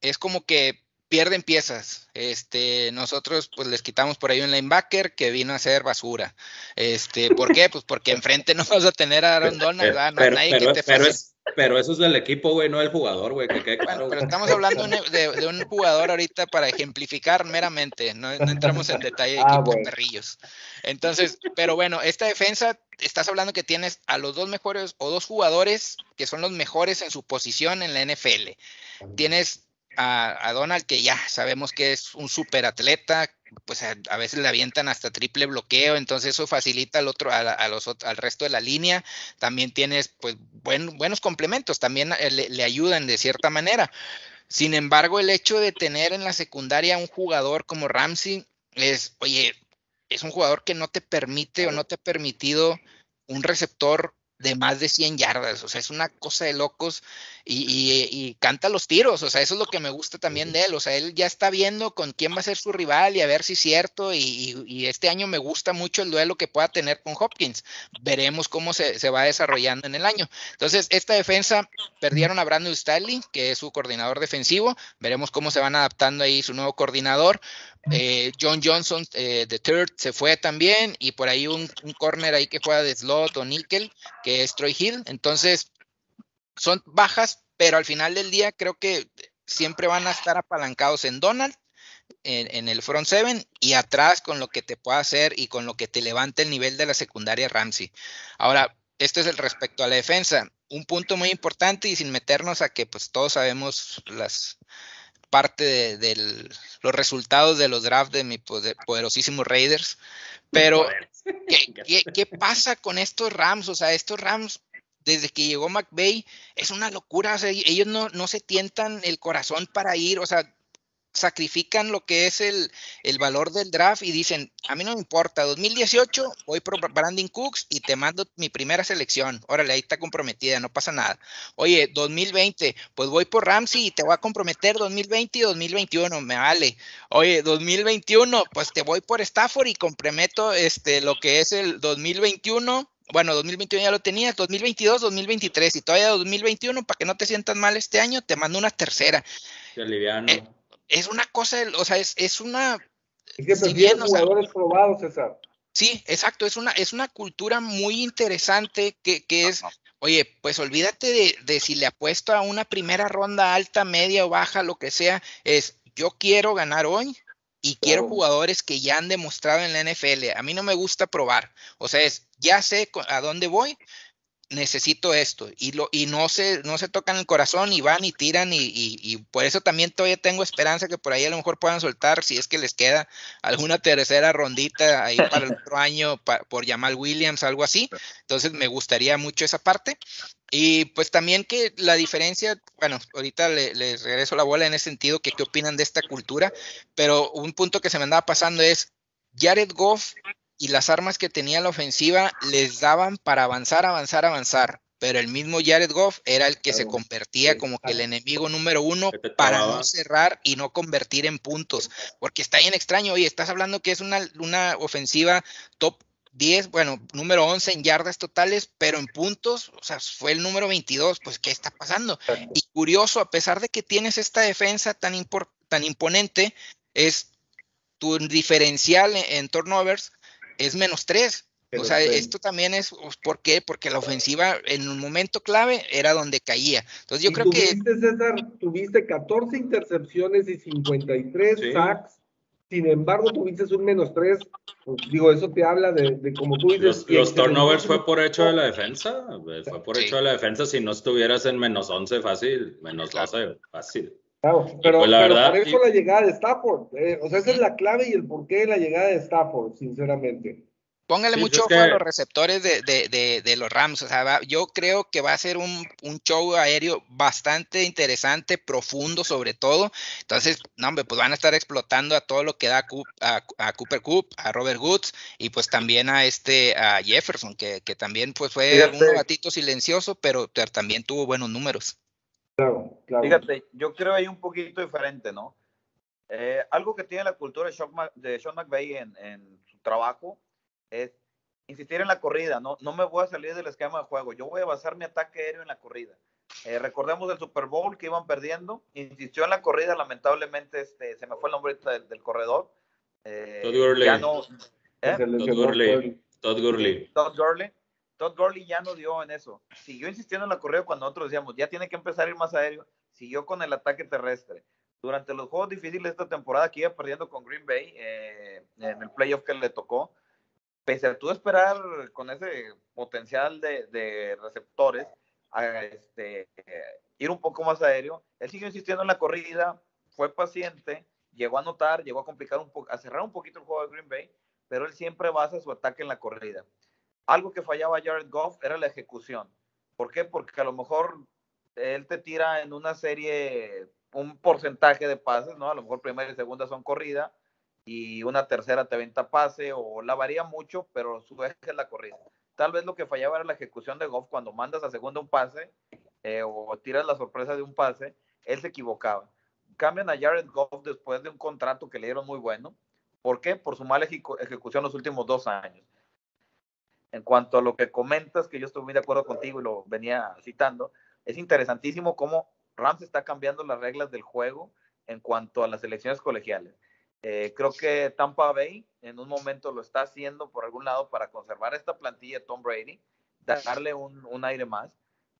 es como que pierden piezas. Este, nosotros pues les quitamos por ahí un linebacker que vino a ser basura. Este, ¿por qué? Pues porque enfrente no vas a tener a Aaron Donald. No hay nadie que te pero, es, pero eso es del equipo, güey, no del jugador, güey. Que, bueno, pero estamos hablando de, un jugador ahorita para ejemplificar meramente, no, entramos en detalle de ah, equipos perrillos. Entonces, pero bueno, esta defensa, estás hablando que tienes a los dos mejores o dos jugadores que son los mejores en su posición en la NFL. Tienes a, Donald, que ya sabemos que es un super atleta, pues a, veces le avientan hasta triple bloqueo, entonces eso facilita al otro, a, los, al resto de la línea. También tienes pues buenos complementos, también eh, le, le, ayudan de cierta manera. Sin embargo, el hecho de tener en la secundaria un jugador como Ramsey es, oye, es un jugador que no te permite o no te ha permitido un receptor de más de 100 yardas, o sea, es una cosa de locos y, canta los tiros, o sea, eso es lo que me gusta también de él, o sea, él ya está viendo con quién va a ser su rival y a ver si es cierto, y, este año me gusta mucho el duelo que pueda tener con Hopkins, veremos cómo se, va desarrollando en el año. Entonces, esta defensa perdieron a Brandon Staley, que es su coordinador defensivo, veremos cómo se van adaptando ahí su nuevo coordinador. Eh, John Johnson eh, de third se fue también, y por ahí un, un corner ahí que juega de slot o nickel, que es Troy Hill. Entonces, son bajas, pero al final del día creo que siempre van a estar apalancados en Donald, en, el front seven y atrás con lo que te pueda hacer y con lo que te levante el nivel de la secundaria Ramsey. Ahora, esto es el respecto a la defensa. Un punto muy importante y sin meternos a que pues todos sabemos las parte de, los resultados de los drafts de mi poderosísimos Raiders, pero ¿qué, qué pasa con estos Rams? O sea, estos Rams desde que llegó McVeigh, es una locura. ellos no, no, se tientan el corazón para ir, o sea, sacrifican lo que es el, el, valor del draft y dicen, a mí no me importa, 2018 voy por Brandon Cooks y te mando mi primera selección. Órale, ahí está comprometida, no pasa nada. Oye, 2020, pues voy por Ramsey y te voy a comprometer 2020 y 2021, me vale. Oye, 2021, pues te voy por Stafford y comprometo este, lo que es el 2021 bueno, 2021 ya lo tenías, 2022, 2023 y todavía 2021, para que no te sientas mal este año, te mando una tercera. Eh, es una cosa, o sea, es, es una... Es que si bien, jugadores probados, César. Sí, exacto, es una, es una cultura muy interesante que, que es, oye, pues olvídate de, de si le apuesto a una primera ronda alta, media o baja, lo que sea, es yo quiero ganar hoy, y quiero jugadores que ya han demostrado en la NFL. A mí no me gusta probar. O sea, es, ya sé a dónde voy, necesito esto. Y, lo, y no, se, no se tocan el corazón y van y tiran. Y, y, por eso también todavía tengo esperanza que por ahí a lo mejor puedan soltar, si es que les queda alguna tercera rondita ahí para el otro año por Jamal Williams, algo así. Entonces me gustaría mucho esa parte. Y pues también que la diferencia, bueno, ahorita les regreso la bola en ese sentido, que qué opinan de esta cultura, pero un punto que se me andaba pasando es, Jared Goff y las armas que tenía la ofensiva les daban para avanzar, avanzar, avanzar, pero el mismo Jared Goff era el que se convertía como que el enemigo número uno para no cerrar y no convertir en puntos, porque está bien extraño, oye, estás hablando que es una, una ofensiva top 10, bueno, número 11 en yardas totales, pero en puntos, o sea, fue el número 22, pues, ¿qué está pasando? Y curioso, a pesar de que tienes esta defensa tan, tan imponente, es tu diferencial en, turnovers es menos 3. o sea, esto también es, pues, ¿por qué? Porque la ofensiva en un momento clave era donde caía. Entonces yo creo que... César, tuviste 14 intercepciones y 53 sacks sin embargo, tuviste un menos tres. Pues, digo, eso te habla de, de como tú dices. Los, turnovers fue por hecho de la defensa. Fue por hecho de la defensa. Si no estuvieras en menos 11, fácil. Menos 12, fácil. Claro, pero, pues, la verdad, por eso la llegada de Stafford. Eh, o sea, esa es la clave y el porqué de la llegada de Stafford, sinceramente. Póngale mucho ojo a los receptores de, los Rams. O sea, yo creo que va a ser un, show aéreo bastante interesante, profundo sobre todo. Entonces, no, hombre, pues van a estar explotando a todo lo que da a, Cooper Coop, a Robert Woods y pues también a este a Jefferson, que, también pues fue un gatito silencioso, pero también tuvo buenos números. Claro, claro. Fíjate, yo creo ahí un poquito diferente, ¿no? Eh, algo que tiene la cultura de Sean, de Sean McVay en, en, su trabajo es insistir en la corrida. No, no me voy a salir del esquema de juego. Yo voy a basar mi ataque aéreo en la corrida. Eh, recordemos el Super Bowl que iban perdiendo. Insistió en la corrida. Lamentablemente, este, se me fue el nombre del, del corredor. Eh, Todd Gurley. Ya no, ¿eh? Todd Gurley. Todd Gurley. Todd Gurley. Todd Gurley ya no dio en eso. Siguió insistiendo en la corrida cuando nosotros decíamos, ya tiene que empezar a ir más aéreo. Siguió con el ataque terrestre. Durante los juegos difíciles de esta temporada que iba perdiendo con Green Bay eh, en el playoff que le tocó, pese a tú esperar con ese potencial de, receptores, a este, ir un poco más aéreo, él siguió insistiendo en la corrida, fue paciente, llegó a anotar, llegó a complicar un poco, a cerrar un poquito el juego de Green Bay, pero él siempre basa su ataque en la corrida. Algo que fallaba Jared Goff era la ejecución. ¿Por qué? Porque a lo mejor él te tira en una serie un porcentaje de pases, ¿no? A lo mejor primera y segunda son corrida y una tercera te venta pase o la varía mucho, pero su eje es la corrida. Tal vez lo que fallaba era la ejecución de Goff cuando mandas a segunda un pase eh, o tiras la sorpresa de un pase, él se equivocaba. Cambian a Jared Goff después de un contrato que le dieron muy bueno. ¿Por qué? Por su mala ejecución los últimos dos años. En cuanto a lo que comentas, que yo estoy muy de acuerdo contigo y lo venía citando, es interesantísimo cómo Rams está cambiando las reglas del juego en cuanto a las elecciones colegiales. Eh, creo que Tampa Bay en un momento lo está haciendo por algún lado para conservar esta plantilla Tom Brady, darle un, un aire más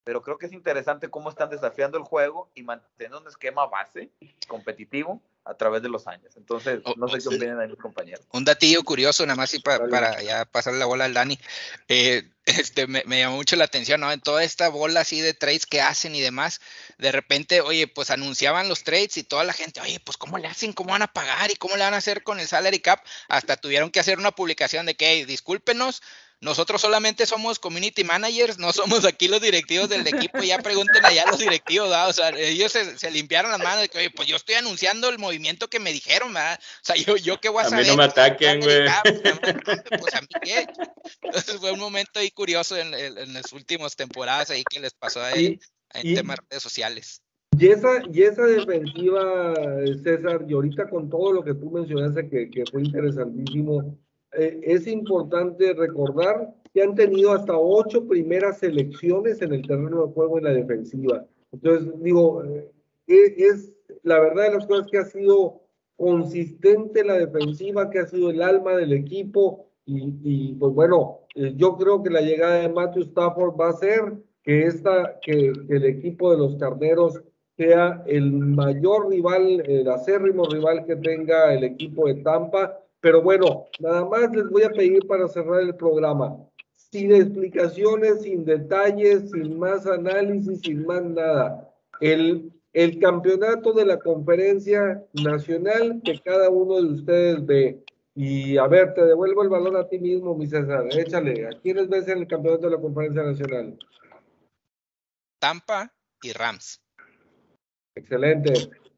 pero creo que es interesante cómo están desafiando el juego y manteniendo un esquema base competitivo a través de los años. Entonces, oh, no sé qué opinan ahí mis compañeros. Un datillo curioso, nada más y para ya pasarle la bola al Dani. Eh, este, me, me, llamó mucho la atención, ¿no? En toda esta bola así de trades que hacen y demás, de repente, oye, pues anunciaban los trades y toda la gente, oye, pues ¿cómo le hacen? ¿Cómo van a pagar? ¿Y cómo le van a hacer con el salary cap? Hasta tuvieron que hacer una publicación de que, hey, discúlpenos, nosotros solamente somos community managers, no somos aquí los directivos del equipo, ya pregunten allá a los directivos, ¿verdad? o sea, ellos se, limpiaron las manos de que, oye, pues yo estoy anunciando el movimiento que me dijeron, ¿verdad? O sea, yo, yo qué voy a, saber. A mí no me ataquen, güey. Pues a mí qué. Entonces fue un momento ahí curioso en, en, las últimas temporadas ahí que les pasó ahí, en temas de redes sociales. Y esa, y esa defensiva, César, y ahorita con todo lo que tú mencionaste, que, que fue interesantísimo, eh, es importante recordar que han tenido hasta ocho primeras selecciones en el terreno de juego en la defensiva. Entonces, digo, eh, es, la verdad de las cosas que ha sido consistente la defensiva, que ha sido el alma del equipo. Y, y pues bueno, eh, yo creo que la llegada de Matthew Stafford va a ser que, esta, que, que el equipo de los carneros sea el mayor rival, el acérrimo rival que tenga el equipo de Tampa pero bueno, nada más les voy a pedir para cerrar el programa, sin explicaciones, sin detalles, sin más análisis, sin más nada. El, el campeonato de la conferencia nacional que cada uno de ustedes ve. Y a ver, te devuelvo el balón a ti mismo, mi César. Échale. ¿A quiénes ves en el campeonato de la conferencia nacional? Tampa y Rams. Excelente.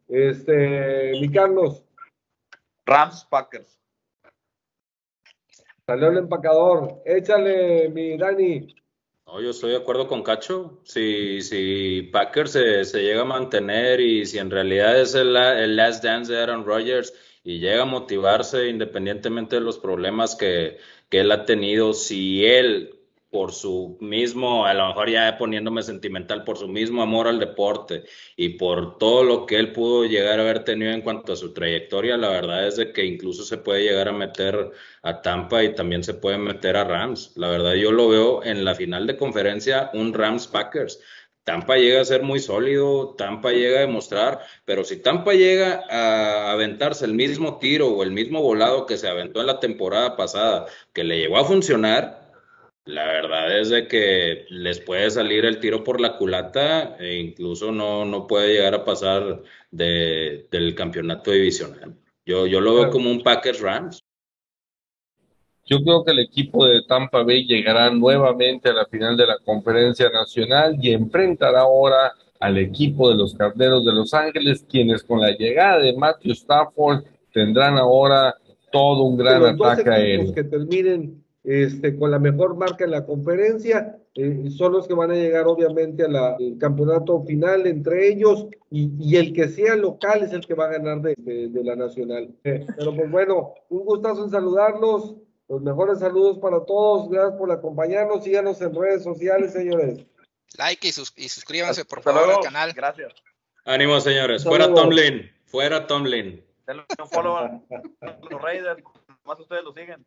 Este, mi Carlos. Rams Packers. Salió el empacador. Échale, mi Dani. No, yo estoy de acuerdo con Cacho. Si, si Packers se, se llega a mantener y si en realidad es el, el last dance de Aaron Rodgers y llega a motivarse independientemente de los problemas que, que él ha tenido, si él por su mismo, a lo mejor ya poniéndome sentimental, por su mismo amor al deporte y por todo lo que él pudo llegar a haber tenido en cuanto a su trayectoria, la verdad es de que incluso se puede llegar a meter a Tampa y también se puede meter a Rams. La verdad yo lo veo en la final de conferencia un Rams Packers. Tampa llega a ser muy sólido, Tampa llega a demostrar, pero si Tampa llega a aventarse el mismo tiro o el mismo volado que se aventó en la temporada pasada, que le llegó a funcionar, la verdad es de que les puede salir el tiro por la culata e incluso no, no puede llegar a pasar de, del campeonato divisional. Yo, yo lo veo como un Packers Rams. Yo creo que el equipo de Tampa Bay llegará nuevamente a la final de la conferencia nacional y enfrentará ahora al equipo de los Carneros de Los Ángeles, quienes con la llegada de Matthew Stafford tendrán ahora todo un gran ataque aéreo. que terminen este, con la mejor marca en la conferencia, eh, son los que van a llegar obviamente al campeonato final entre ellos y, y, el que sea local es el que va a ganar de, de, la nacional. Eh, pero pues bueno, un gustazo en saludarlos, los mejores saludos para todos, gracias por acompañarnos, síganos en redes sociales, señores. Like y, suscríbanse por favor al canal. Gracias. Ánimo, señores. Fuera Tomlin, fuera Tomlin. Denle un follow a los Raiders, más ustedes lo siguen.